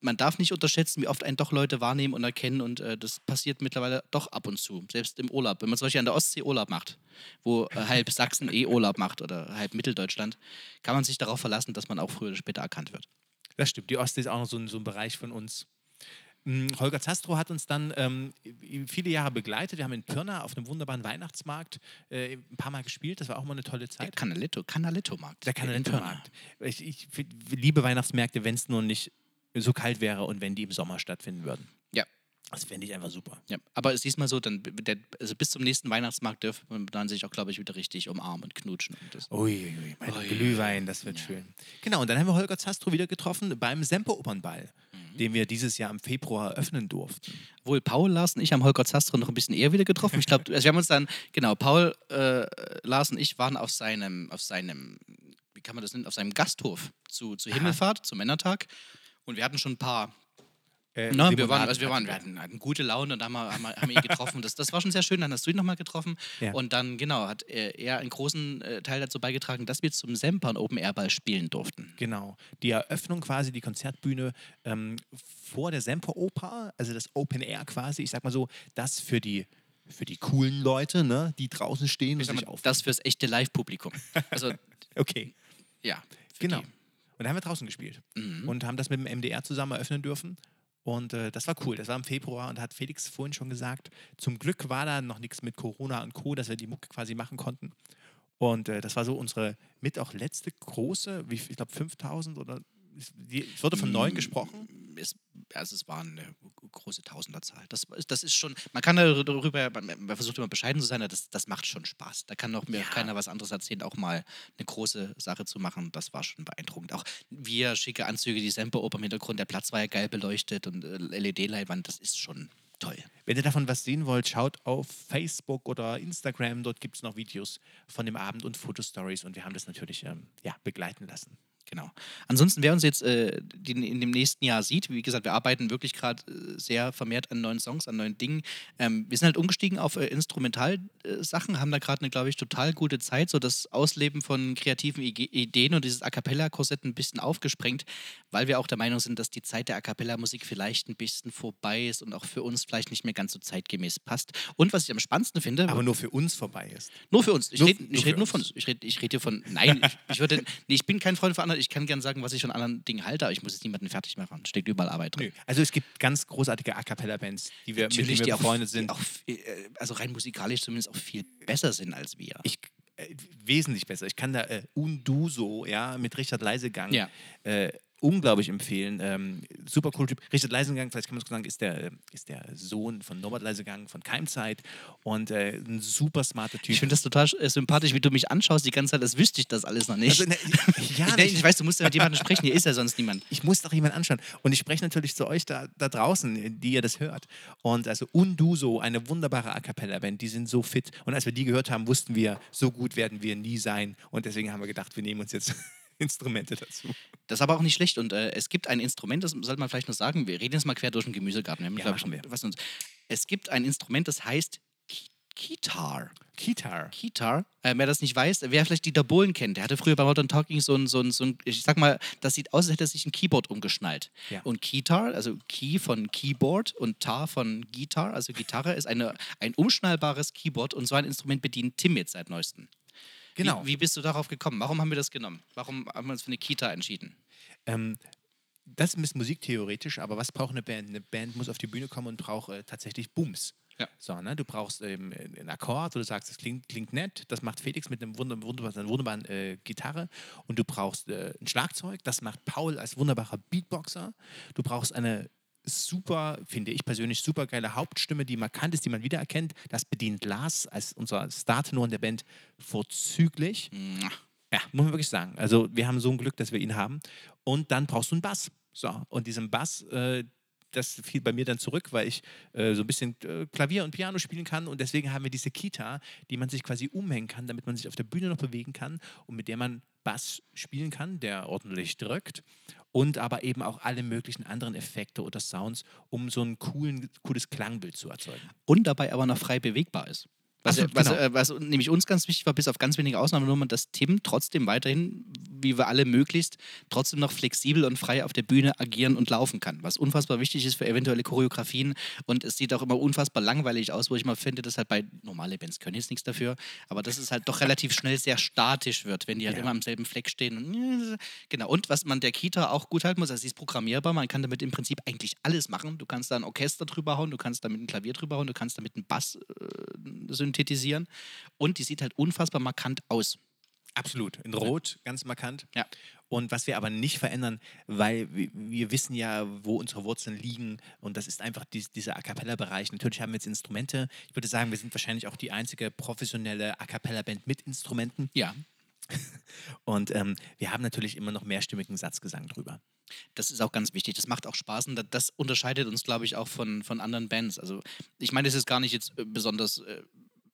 Man darf nicht unterschätzen, wie oft einen doch Leute wahrnehmen und erkennen. Und äh, das passiert mittlerweile doch ab und zu, selbst im Urlaub. Wenn man zum Beispiel an der Ostsee Urlaub macht, wo äh, halb Sachsen eh Urlaub macht oder halb Mitteldeutschland, kann man sich darauf verlassen, dass man auch früher oder später erkannt wird. Das stimmt. Die Ostsee ist auch noch so ein, so ein Bereich von uns. Mm, Holger Zastrow hat uns dann ähm, viele Jahre begleitet. Wir haben in Pirna auf einem wunderbaren Weihnachtsmarkt äh, ein paar Mal gespielt. Das war auch mal eine tolle Der Zeit. Canaletto, Canaletto-Markt. Der. Canaletto-Markt. Ich, ich liebe Weihnachtsmärkte, wenn es nur nicht so kalt wäre und wenn die im Sommer stattfinden würden. Ja. Das fände ich einfach super. Ja, aber es ist mal so, dann, der, also bis zum nächsten Weihnachtsmarkt dürfen wir dann sich auch, glaube ich, wieder richtig umarmen und knutschen. Und das. Uiuiui, mein Ui. Glühwein, das wird schön. Genau, und dann haben wir Holger Zastrow wieder getroffen beim Semper-Opernball, Mhm. den wir dieses Jahr im Februar eröffnen durften. Wohl Paul, Lars und ich haben Holger Zastrow noch ein bisschen eher wieder getroffen. Ich glaube, also wir haben uns dann, genau, Paul, äh, Lars und ich waren auf seinem, auf seinem, wie kann man das nennen, auf seinem Gasthof zu, zu Himmelfahrt, zum Männertag. Und wir hatten schon ein paar Äh, Na, wir Limonaden waren, also wir, waren, hatten wir hatten, hatten gute Laune und haben wir, haben wir, haben wir ihn getroffen. Das, das war schon sehr schön. Dann hast du ihn nochmal getroffen. Ja. Und dann, genau, hat er, er einen großen äh, Teil dazu beigetragen, dass wir zum Sempern Open Air Ball spielen durften. Genau. Die Eröffnung quasi, die Konzertbühne ähm, vor der Semperoper, also das Open Air quasi, ich sag mal so, das für die, für die coolen Leute, ne, die draußen stehen und Ich sag sich auf. das fürs echte Live-Publikum. Also, Okay, ja. genau. die. Und da haben wir draußen gespielt Mhm. und haben das mit dem MDR zusammen eröffnen dürfen. Und äh, das war cool. Das war im Februar und hat Felix vorhin schon gesagt, zum Glück war da noch nichts mit Corona und Co., dass wir die Mucke quasi machen konnten. Und äh, das war so unsere mit auch letzte große, wie, ich glaube 5000 oder es wurde von neun gesprochen. Es, also es war eine große Tausenderzahl. Das, das ist schon, man kann darüber, man, versucht immer bescheiden zu sein, aber das, das macht schon Spaß. Da kann auch mir Ja. keiner was anderes erzählen, auch mal eine große Sache zu machen. Das war schon beeindruckend. Auch wir schicke Anzüge, die Semperoper im Hintergrund, der Platz war ja geil beleuchtet und äh, LED-Leinwand, das ist schon toll. Wenn ihr davon was sehen wollt, schaut auf Facebook oder Instagram. Dort gibt es noch Videos von dem Abend und Fotostories und wir haben das natürlich ähm, ja, begleiten lassen. Genau. Ansonsten, wer uns jetzt äh, in dem nächsten Jahr sieht, wie gesagt, wir arbeiten wirklich gerade äh, sehr vermehrt an neuen Songs, an neuen Dingen. Ähm, wir sind halt umgestiegen auf äh, Instrumentalsachen, haben da gerade eine, glaube ich, total gute Zeit, so das Ausleben von kreativen Ige Ideen und dieses A Cappella-Korsett ein bisschen aufgesprengt, weil wir auch der Meinung sind, dass die Zeit der A Cappella-Musik vielleicht ein bisschen vorbei ist und auch für uns vielleicht nicht mehr ganz so zeitgemäß passt. Und was ich am spannendsten finde, Aber nur für uns vorbei ist. nur für uns. Ich rede nur red nur von. Ich rede ich red hier von. Nein, ich, ich, würde, nee, ich bin kein Freund von anderen. Ich kann gern sagen, was ich von anderen Dingen halte, aber ich muss jetzt niemanden fertig machen. Steckt überall Arbeit drin. Nö. Also es gibt ganz großartige A Cappella-Bands, die wir, mit denen wir die auch, befreundet die sind. auch äh, also rein musikalisch zumindest auch viel besser sind als wir. Ich, äh, wesentlich besser. Ich kann da äh, Unduso, ja, mit Richard Leisegang Ja. äh, unglaublich empfehlen. Ähm, super cool Typ. Richard Leisengang, vielleicht kann man es sagen, ist der, äh, ist der Sohn von Norbert Leisengang von Keimzeit und äh, ein super smarter Typ. Ich finde das total äh, sympathisch, wie du mich anschaust die ganze Zeit, als wüsste ich das alles noch nicht. Also, ne, ja, ich, ne, ich weiß, du musst ja mit jemandem sprechen, hier ist ja sonst niemand. ich muss doch jemanden anschauen. Und ich spreche natürlich zu euch da, da draußen, die ihr das hört. Und also Unduso, eine wunderbare A Cappella-Band, die sind so fit. Und als wir die gehört haben, wussten wir, so gut werden wir nie sein. Und deswegen haben wir gedacht, wir nehmen uns jetzt Instrumente dazu. Das ist aber auch nicht schlecht. Und äh, es gibt ein Instrument, das sollte man vielleicht noch sagen. Wir reden jetzt mal quer durch den Gemüsegarten. Wir haben, Ja, machen wir. Was uns, es gibt ein Instrument, das heißt Ki- Kitar. Kitar. Kitar, äh, wer das nicht weiß, wer vielleicht Dieter Bohlen kennt, der hatte früher bei Modern Talking so ein, so ein, so ein, ich sag mal, das sieht aus, als hätte er sich ein Keyboard umgeschnallt. Ja. Und Kitar, also Key von Keyboard und Tar von Guitar, also Gitarre, ist eine, ein umschnallbares Keyboard und so ein Instrument bedient Tim jetzt seit neuestem. Genau. Wie, wie bist du darauf gekommen? Warum haben wir das genommen? Warum haben wir uns für eine Kita entschieden? Ähm, das ist musiktheoretisch, aber was braucht eine Band? Eine Band muss auf die Bühne kommen und braucht äh, tatsächlich Booms. Ja. So, ne? Du brauchst ähm, einen Akkord, wo du sagst, das klingt, klingt nett. Das macht Felix mit einem wunder, wunderbar, einer wunderbaren äh, Gitarre. Und du brauchst äh, ein Schlagzeug, das macht Paul als wunderbarer Beatboxer. Du brauchst eine super, finde ich persönlich, super geile Hauptstimme, die markant ist, die man wiedererkennt. Das bedient Lars als unser Startenor in der Band vorzüglich. Ja, muss man wirklich sagen. Also wir haben so ein Glück, dass wir ihn haben. Und dann brauchst du einen Bass. So, und diesen Bass, äh, das fiel bei mir dann zurück, weil ich äh, so ein bisschen äh, Klavier und Piano spielen kann. Und deswegen haben wir diese Kita, die man sich quasi umhängen kann, damit man sich auf der Bühne noch bewegen kann und mit der man Bass spielen kann, der ordentlich drückt. Und aber eben auch alle möglichen anderen Effekte oder Sounds, um so ein coolen, cooles Klangbild zu erzeugen. Und dabei aber noch frei bewegbar ist. Was, Absolut, was, genau. äh, was nämlich uns ganz wichtig war, bis auf ganz wenige Ausnahmen, nur dass Tim trotzdem weiterhin, wie wir alle möglichst, trotzdem noch flexibel und frei auf der Bühne agieren und laufen kann. Was unfassbar wichtig ist für eventuelle Choreografien. Und es sieht auch immer unfassbar langweilig aus, wo ich mal finde, dass halt bei normale Bands können jetzt nichts dafür, aber dass es halt doch relativ schnell sehr statisch wird, wenn die halt Ja. immer am selben Fleck stehen. Und, genau. Und was man der Kita auch gut halten muss, also sie ist programmierbar, man kann damit im Prinzip eigentlich alles machen. Du kannst da ein Orchester drüber hauen, du kannst damit ein Klavier drüber hauen, du kannst damit einen Bass äh, synthetisieren. Und die sieht halt unfassbar markant aus. Absolut. In Rot, ganz markant. Ja. Und was wir aber nicht verändern, weil wir, wissen ja, wo unsere Wurzeln liegen und das ist einfach dies, dieser A Cappella-Bereich. Natürlich haben wir jetzt Instrumente. Ich würde sagen, wir sind wahrscheinlich auch die einzige professionelle A Cappella-Band mit Instrumenten. Ja. Und ähm, wir haben natürlich immer noch mehrstimmigen Satzgesang drüber. Das ist auch ganz wichtig. Das macht auch Spaß und da- das unterscheidet uns, glaube ich, auch von, von anderen Bands. Also, ich meine, das ist gar nicht jetzt äh, besonders äh,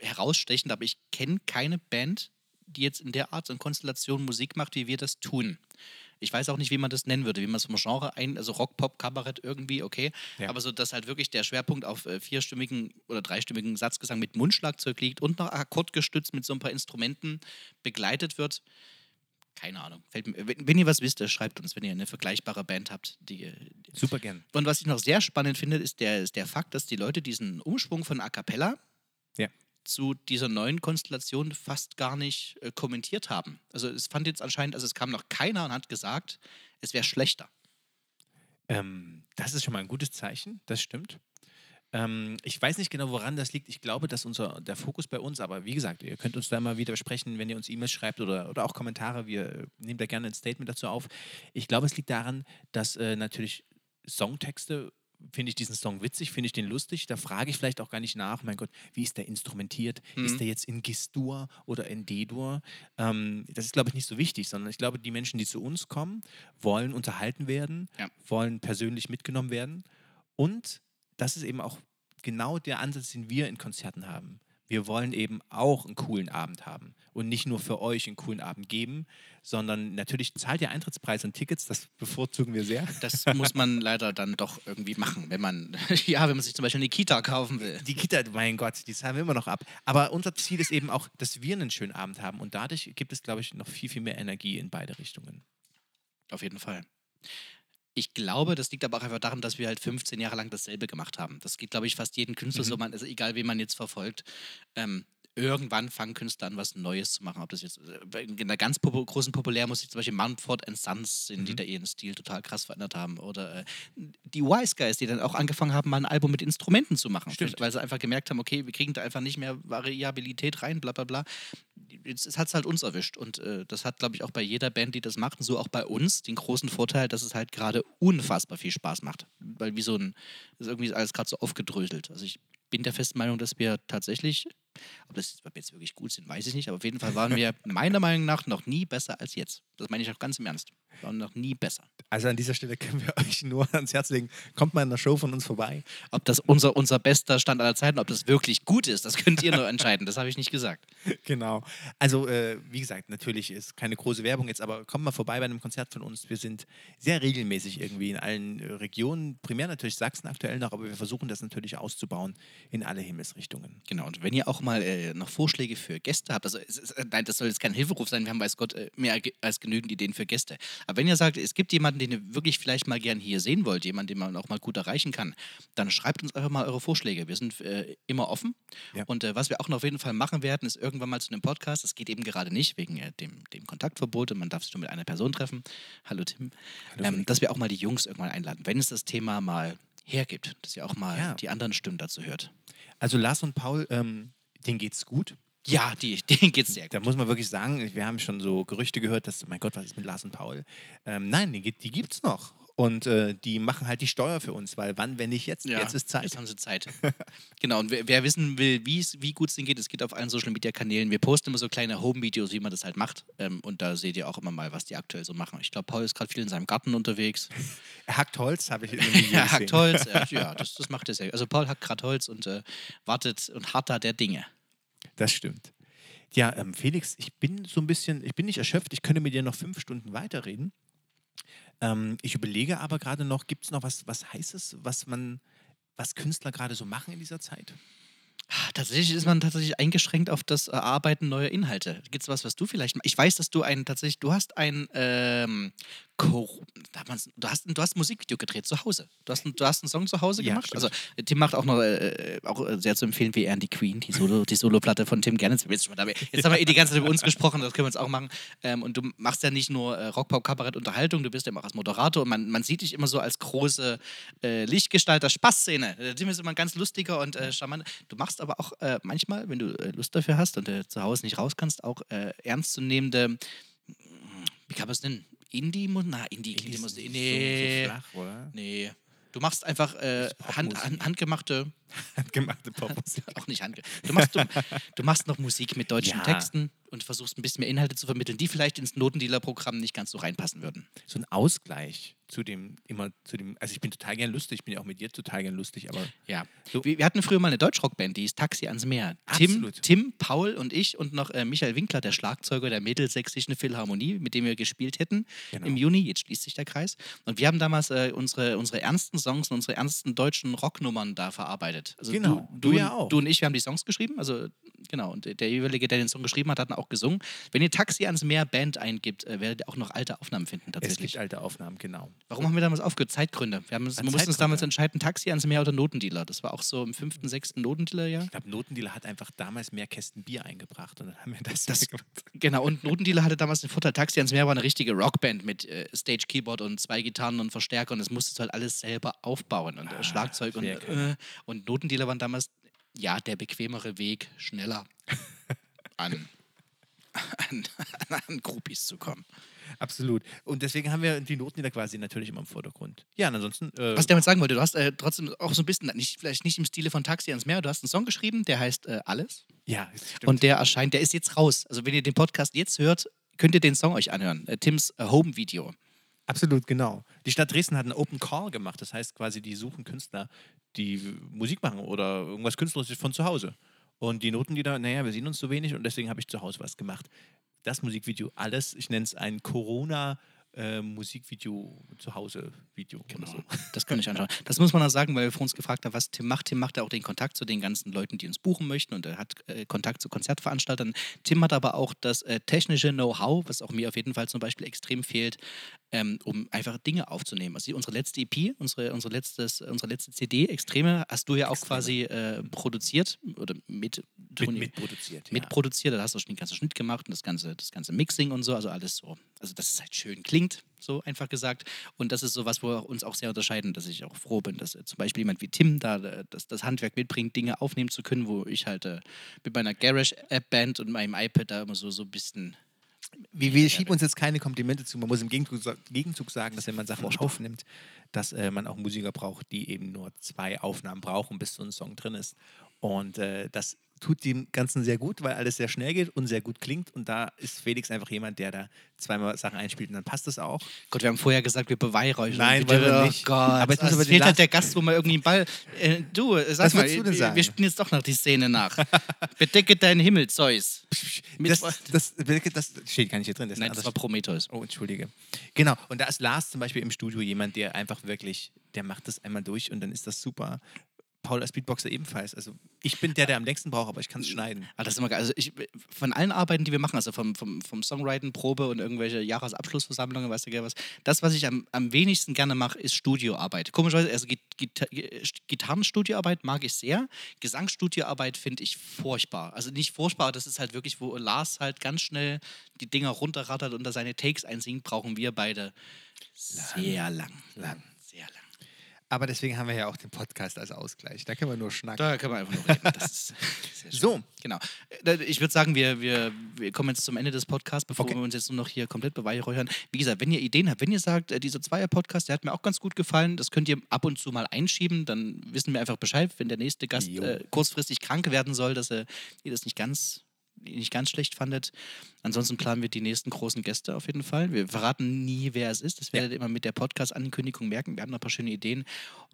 herausstechend, aber ich kenne keine Band, die jetzt in der Art und Konstellation Musik macht, wie wir das tun. Ich weiß auch nicht, wie man das nennen würde, wie man es vom Genre ein, also Rock, Pop, Kabarett irgendwie, okay. Ja. Aber so, dass halt wirklich der Schwerpunkt auf äh, vierstimmigen oder dreistimmigen Satzgesang mit Mundschlagzeug liegt und noch akkordgestützt mit so ein paar Instrumenten begleitet wird. Keine Ahnung. Wenn, ihr was wisst, schreibt uns, wenn ihr eine vergleichbare Band habt. Die, Super gern. und was ich noch sehr spannend finde, ist der, ist der Fakt, dass die Leute diesen Umschwung von A Cappella Ja. Zu dieser neuen Konstellation fast gar nicht äh, kommentiert haben. Also es fand jetzt anscheinend, also es kam noch keiner und hat gesagt, es wäre schlechter. Ähm, das ist schon mal ein gutes Zeichen, das stimmt. Ähm, ich weiß nicht genau, woran das liegt. Ich glaube, dass unser, der Fokus bei uns, aber wie gesagt, ihr könnt uns da mal wieder besprechen, wenn ihr uns E-Mails schreibt oder, oder auch Kommentare. Wir äh, nehmen da gerne ein Statement dazu auf. Ich glaube, es liegt daran, dass äh, natürlich Songtexte finde ich diesen Song witzig, finde ich den lustig. Da frage ich vielleicht auch gar nicht nach, mein Gott, wie ist der instrumentiert? Mhm. Ist der jetzt in Gistur oder in D-Dur? Ähm, das ist, glaube ich, nicht so wichtig, sondern ich glaube, die Menschen, die zu uns kommen, wollen unterhalten werden, Ja. wollen persönlich mitgenommen werden. Und das ist eben auch genau der Ansatz, den wir in Konzerten haben. Wir wollen eben auch einen coolen Abend haben und nicht nur für euch einen coolen Abend geben, sondern natürlich zahlt ihr Eintrittspreis und Tickets, das bevorzugen wir sehr. Das muss man leider dann doch irgendwie machen, wenn man, ja, wenn man sich zum Beispiel eine Kita kaufen will. Die Kita, mein Gott, die zahlen wir immer noch ab. Aber unser Ziel ist eben auch, dass wir einen schönen Abend haben und dadurch gibt es, glaube ich, noch viel, viel mehr Energie in beide Richtungen. Auf jeden Fall. Ich glaube, das liegt aber auch einfach daran, dass wir halt 15 Jahre lang dasselbe gemacht haben. Das geht, glaube ich, fast jeden Künstler Mhm. so, man, also egal wen man jetzt verfolgt. Ähm, irgendwann fangen Künstler an, was Neues zu machen. Ob das jetzt äh, in der ganz popu großen Populärmusik zum Beispiel Mumford Sons sind, die Mhm. da ihren Stil total krass verändert haben. Oder äh, die Wise Guys, die dann auch angefangen haben, mal ein Album mit Instrumenten zu machen. Stimmt. Weil sie einfach gemerkt haben, okay, wir kriegen da einfach nicht mehr Variabilität rein, bla bla bla. jetzt hat es halt uns erwischt. Und äh, das hat, glaube ich, auch bei jeder Band, die das macht, und so auch bei uns, den großen Vorteil, dass es halt gerade unfassbar viel Spaß macht. Weil wie so ein, ist irgendwie alles gerade so aufgedröselt. Also ich bin der festen Meinung, dass wir tatsächlich, ob das jetzt wirklich gut sind, weiß ich nicht, aber auf jeden Fall waren wir meiner Meinung nach noch nie besser als jetzt. Das meine ich auch ganz im Ernst. Waren noch nie besser. Also an dieser Stelle können wir euch nur ans Herz legen, kommt mal in der Show von uns vorbei. Ob das unser, unser bester Stand aller Zeiten, ob das wirklich gut ist, das könnt ihr nur entscheiden. Das habe ich nicht gesagt. Genau. Also, äh, wie gesagt, natürlich ist keine große Werbung jetzt, aber kommt mal vorbei bei einem Konzert von uns. Wir sind sehr regelmäßig irgendwie in allen äh, Regionen, primär natürlich Sachsen aktuell noch, aber wir versuchen das natürlich auszubauen in alle Himmelsrichtungen. Genau, und wenn ihr auch mal äh, noch Vorschläge für Gäste habt, also es äh, nein, das soll jetzt kein Hilferuf sein, wir haben weiß Gott äh, mehr als genügend Ideen für Gäste. Aber wenn ihr sagt, es gibt jemanden, den ihr wirklich vielleicht mal gern hier sehen wollt, jemanden, den man auch mal gut erreichen kann, dann schreibt uns einfach mal eure Vorschläge. Wir sind äh, immer offen. Ja. Und äh, was wir auch noch auf jeden Fall machen werden, ist irgendwann mal zu einem Podcast. Das geht eben gerade nicht wegen äh, dem, dem Kontaktverbot und man darf sich nur mit einer Person treffen. Hallo Tim. ähm, dass wir auch mal die Jungs irgendwann einladen, wenn es das Thema mal hergibt, dass ihr auch mal Ja. die anderen Stimmen dazu hört. Also Lars und Paul, ähm, denen geht's gut. Ja, die, denen geht's sehr gut. Da muss man wirklich sagen, wir haben schon so Gerüchte gehört, dass, mein Gott, was ist mit Lars und Paul? Ähm, nein, die, gibt- die gibt's noch. Und äh, die machen halt die Steuer für uns, weil wann, wenn nicht jetzt? jetzt ist Zeit. Jetzt haben sie Zeit. genau, und wer, wer wissen will, wie gut es denen geht, es geht auf allen Social Media Kanälen. Wir posten immer so kleine Home-Videos, wie man das halt macht. Ähm, und da seht ihr auch immer mal, was die aktuell so machen. Ich glaube, Paul ist gerade viel in seinem Garten unterwegs. Er hackt Holz, habe ich in dem Er hackt. Holz. Er, ja, das, das macht er sehr. Also Paul hackt gerade Holz und äh, wartet und harrt da der Dinge. Das stimmt. Ja, ähm, Felix, ich bin so ein bisschen, ich bin nicht erschöpft, ich könnte mit dir noch fünf Stunden weiterreden. Ähm, ich überlege aber gerade noch, gibt es noch was, was Heißes, was man, was Künstler gerade so machen in dieser Zeit? Ah, Tatsächlich ist man tatsächlich eingeschränkt auf das Erarbeiten neuer Inhalte. Gibt es was, was du vielleicht. Ich weiß, dass du ein tatsächlich, du hast ein ähm, du hast, du hast ein Musikvideo gedreht zu Hause. Du hast, du hast einen Song zu Hause Ja, gemacht. stimmt. Also Tim macht auch noch äh, auch äh, sehr zu empfehlen, wie die Queen, die Solo, die Soloplatte von Tim Gernes. Jetzt, haben wir eh die ganze Zeit über uns gesprochen, das können wir jetzt auch machen. Ähm, und du machst ja nicht nur äh, Rockpop, Kabarett, Unterhaltung, du bist ja immer auch als Moderator und man, man sieht dich immer so als große äh, Lichtgestalt der Spaßszene. Der Tim ist immer ein ganz lustiger und äh, charmant. Du machst aber auch äh, manchmal, wenn du äh, Lust dafür hast und äh, zu Hause nicht raus kannst, auch äh, ernstzunehmende, wie kann man es nennen? Indie, na Indie klingt immer so, so, nee, so flach, oder? nee. Du machst einfach äh, hand, hand, handgemachte, Handgemachte Popmusik. auch nicht handge du machst, du, du machst noch Musik mit deutschen Ja. Texten und versuchst ein bisschen mehr Inhalte zu vermitteln, die vielleicht ins Notendealer-Programm nicht ganz so reinpassen würden. so ein Ausgleich zu dem, immer zu dem, also ich bin total gern lustig, ich bin ja auch mit dir total gern lustig, aber Ja. So. Wir, wir hatten früher mal eine Deutschrockband, die ist Taxi ans Meer. Tim, Absolut. Tim, Paul und ich und noch äh, Michael Winkler, der Schlagzeuger der Mittelsächsischen Philharmonie, mit dem wir gespielt hätten Genau. im Juni. Jetzt schließt sich der Kreis. Und wir haben damals äh, unsere, unsere ernsten Songs und unsere ernsten deutschen Rocknummern da verarbeitet. Also Genau, du, du und, ja auch. Du und ich, wir haben die Songs geschrieben. Also genau, und der jeweilige, der den Song geschrieben hat, hat auch gesungen. Wenn ihr Taxi ans Meer Band eingibt, äh, werdet ihr auch noch alte Aufnahmen finden es tatsächlich. gibt alte Aufnahmen, genau. Warum haben wir damals aufgehört? Zeitgründe. Wir, haben uns, wir mussten uns damals entscheiden, Taxi ans Meer oder Notendealer. Das war auch so im fünften, sechsten Notendealer-Jahr. Ich glaube, Notendealer hat einfach damals mehr Kästen Bier eingebracht und dann haben wir das, Das- gemacht. Genau, und Notendealer hatte damals den Vorteil, Taxi ans Meer war eine richtige Rockband mit äh, Stage-Keyboard und zwei Gitarren und Verstärker und das musstest du halt alles selber aufbauen und äh, Schlagzeug und, äh, und Notendealer waren damals, ja, der bequemere Weg, schneller an, an, an Groupies zu kommen. Absolut. Und deswegen haben wir die Notendealer quasi natürlich immer im Vordergrund. Ja, und ansonsten. Äh, Was ich damit sagen wollte, du hast äh, trotzdem auch so ein bisschen, nicht, vielleicht nicht im Stile von Taxi ans Meer, du hast einen Song geschrieben, der heißt äh, Alles. ja, stimmt. Und der erscheint, der ist jetzt raus. Also wenn ihr den Podcast jetzt hört, könnt ihr den Song euch anhören. Äh, Tims äh, Home-Video. Absolut, genau. Die Stadt Dresden hat einen Open Call gemacht. Das heißt quasi, die suchen Künstler, die Musik machen oder irgendwas Künstlerisches von zu Hause. Und die Notenlieder, naja, wir sehen uns so wenig und deswegen habe ich zu Hause was gemacht. Das Musikvideo, alles, ich nenne es ein Corona- äh, Musikvideo zu Hause Video Genau. so. Das kann ich anschauen. Das muss man auch sagen, weil wir vor uns gefragt haben, was Tim macht. Tim macht ja auch den Kontakt zu den ganzen Leuten, die uns buchen möchten und er hat äh, Kontakt zu Konzertveranstaltern. Tim hat aber auch das äh, technische Know-how, was auch mir auf jeden Fall zum Beispiel extrem fehlt, ähm, um einfach Dinge aufzunehmen. Also unsere letzte EP, unsere, unsere, letztes, unsere letzte CD, Extreme, hast du ja auch Extreme. quasi äh, produziert oder mit, Mit, mitproduziert. ja. mitproduziert. Da hast du schon den ganzen Schnitt gemacht und das ganze, das ganze Mixing und so, also alles so. Also, dass es halt schön klingt. so einfach gesagt. Und das ist so was, wo wir uns auch sehr unterscheiden, dass ich auch froh bin, dass äh, zum Beispiel jemand wie Tim da äh, das, das Handwerk mitbringt, Dinge aufnehmen zu können, wo ich halt äh, mit meiner Garage-App-Band und meinem iPad da immer so, so ein bisschen Wir, wir schieben uns jetzt keine Komplimente zu. Man muss im Gegenzug, Gegenzug sagen, dass wenn man Sachen Furchtbar. aufnimmt, dass äh, man auch Musiker braucht, die eben nur zwei Aufnahmen brauchen, bis so ein Song drin ist. Und äh, das tut dem Ganzen sehr gut, weil alles sehr schnell geht und sehr gut klingt. Und da ist Felix einfach jemand, der da zweimal Sachen einspielt und dann passt es auch. Gott, wir haben vorher gesagt, wir beweihräuchern. Nein, wollen wir oh nicht. Gott, Aber jetzt den fehlt halt der Gast, wo man irgendwie einen Ball. Äh, du, äh, sag Was mal, du denn wir- sagen? wir spielen jetzt doch noch die Szene nach. Bedecke deinen Himmel, Zeus. Das, das, das, steht gar nicht hier drin. Das Nein, ein das war Prometheus. Oh, entschuldige. Genau. Und da ist Lars zum Beispiel im Studio jemand, der einfach wirklich, der macht das einmal durch und dann ist das super. Paul als Beatboxer ebenfalls. Also ich bin der, der am längsten braucht, aber ich kann es schneiden. Ah, das ist immer geil. Also ich, von allen Arbeiten, die wir machen, also vom, vom, vom Songwriting, Probe und irgendwelche Jahresabschlussversammlungen, weißt du, gell, was, das, was ich am, am wenigsten gerne mache, ist Studioarbeit. Komischerweise, also Git Gita Gitarrenstudioarbeit mag ich sehr. Gesangsstudioarbeit finde ich furchtbar. Also nicht furchtbar, das ist halt wirklich, wo Lars halt ganz schnell die Dinger runterrattert und da seine Takes einsingt, brauchen wir beide sehr lang. Lang. Aber deswegen haben wir ja auch den Podcast als Ausgleich. Da können wir nur schnacken. Da können wir einfach nur reden. Das ist. So, Genau. Äh, Ich würde sagen, wir, wir, wir kommen jetzt zum Ende des Podcasts, bevor Okay. wir uns jetzt nur noch hier komplett beweihräuchern. Wie gesagt, wenn ihr Ideen habt, wenn ihr sagt, äh, dieser Zweier-Podcast, der hat mir auch ganz gut gefallen, das könnt ihr ab und zu mal einschieben, dann wissen wir einfach Bescheid, wenn der nächste Gast äh, kurzfristig krank werden soll, dass er, das nicht ganz nicht ganz schlecht fandet. Ansonsten planen wir die nächsten großen Gäste auf jeden Fall. Wir verraten nie, wer es ist. Das werdet ihr immer mit der Podcast-Ankündigung merken. Wir haben noch ein paar schöne Ideen.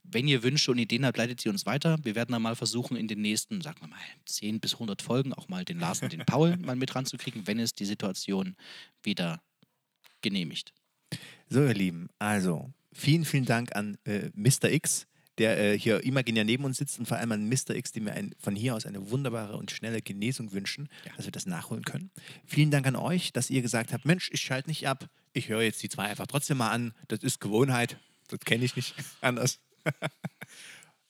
Wenn ihr Wünsche und Ideen habt, leitet sie uns weiter. Wir werden dann mal versuchen, in den nächsten, sagen wir mal, 10 bis 100 Folgen auch mal den Lars und den Paul mal mit ranzukriegen, wenn es die Situation wieder genehmigt. so ihr Lieben, also vielen, vielen Dank an äh, Mr. X, der äh, hier imaginär neben uns sitzt und vor allem an Mr. X, dem wir ein, von hier aus eine wunderbare und schnelle Genesung wünschen, dass wir das nachholen können. Vielen Dank an euch, dass ihr gesagt habt, Mensch, ich schalte nicht ab, ich höre jetzt die zwei einfach trotzdem mal an. Das ist Gewohnheit, das kenne ich nicht anders.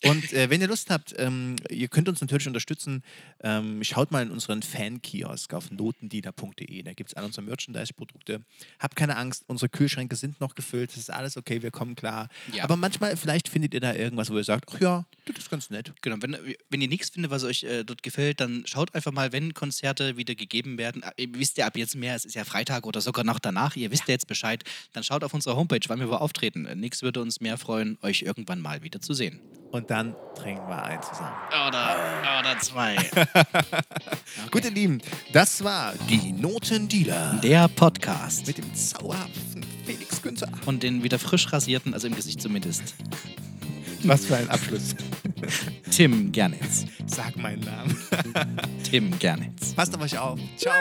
Und äh, wenn ihr Lust habt, ähm, ihr könnt uns natürlich unterstützen. Ähm, schaut mal in unseren Fan-Kiosk auf notendealer.de. Da gibt es all unsere Merchandise-Produkte. Habt keine Angst, unsere Kühlschränke sind noch gefüllt. Das ist alles okay, wir kommen klar. Ja. Aber manchmal, vielleicht findet ihr da irgendwas, wo ihr sagt, ach ja, das ist ganz nett. Genau, wenn, wenn ihr nichts findet, was euch äh, dort gefällt, dann schaut einfach mal, wenn Konzerte wieder gegeben werden. Äh, Ihr wisst ja ab jetzt mehr, es ist ja Freitag oder sogar noch danach, ihr wisst ja jetzt Bescheid. Dann schaut auf unserer Homepage, wann wir auftreten. Nix würde uns mehr freuen, euch irgendwann mal wieder zu sehen. Und dann trinken wir ein zusammen. Oder, oder zwei. Gut, ihr Lieben, das war die Notendealer Der Podcast. mit dem zauberhaften Felix Günther. Und den wieder frisch rasierten, also im Gesicht zumindest. Was für ein Abschluss. Tim Gernitz. Sag meinen Namen. Tim Gernitz. Passt auf euch auf. Ciao.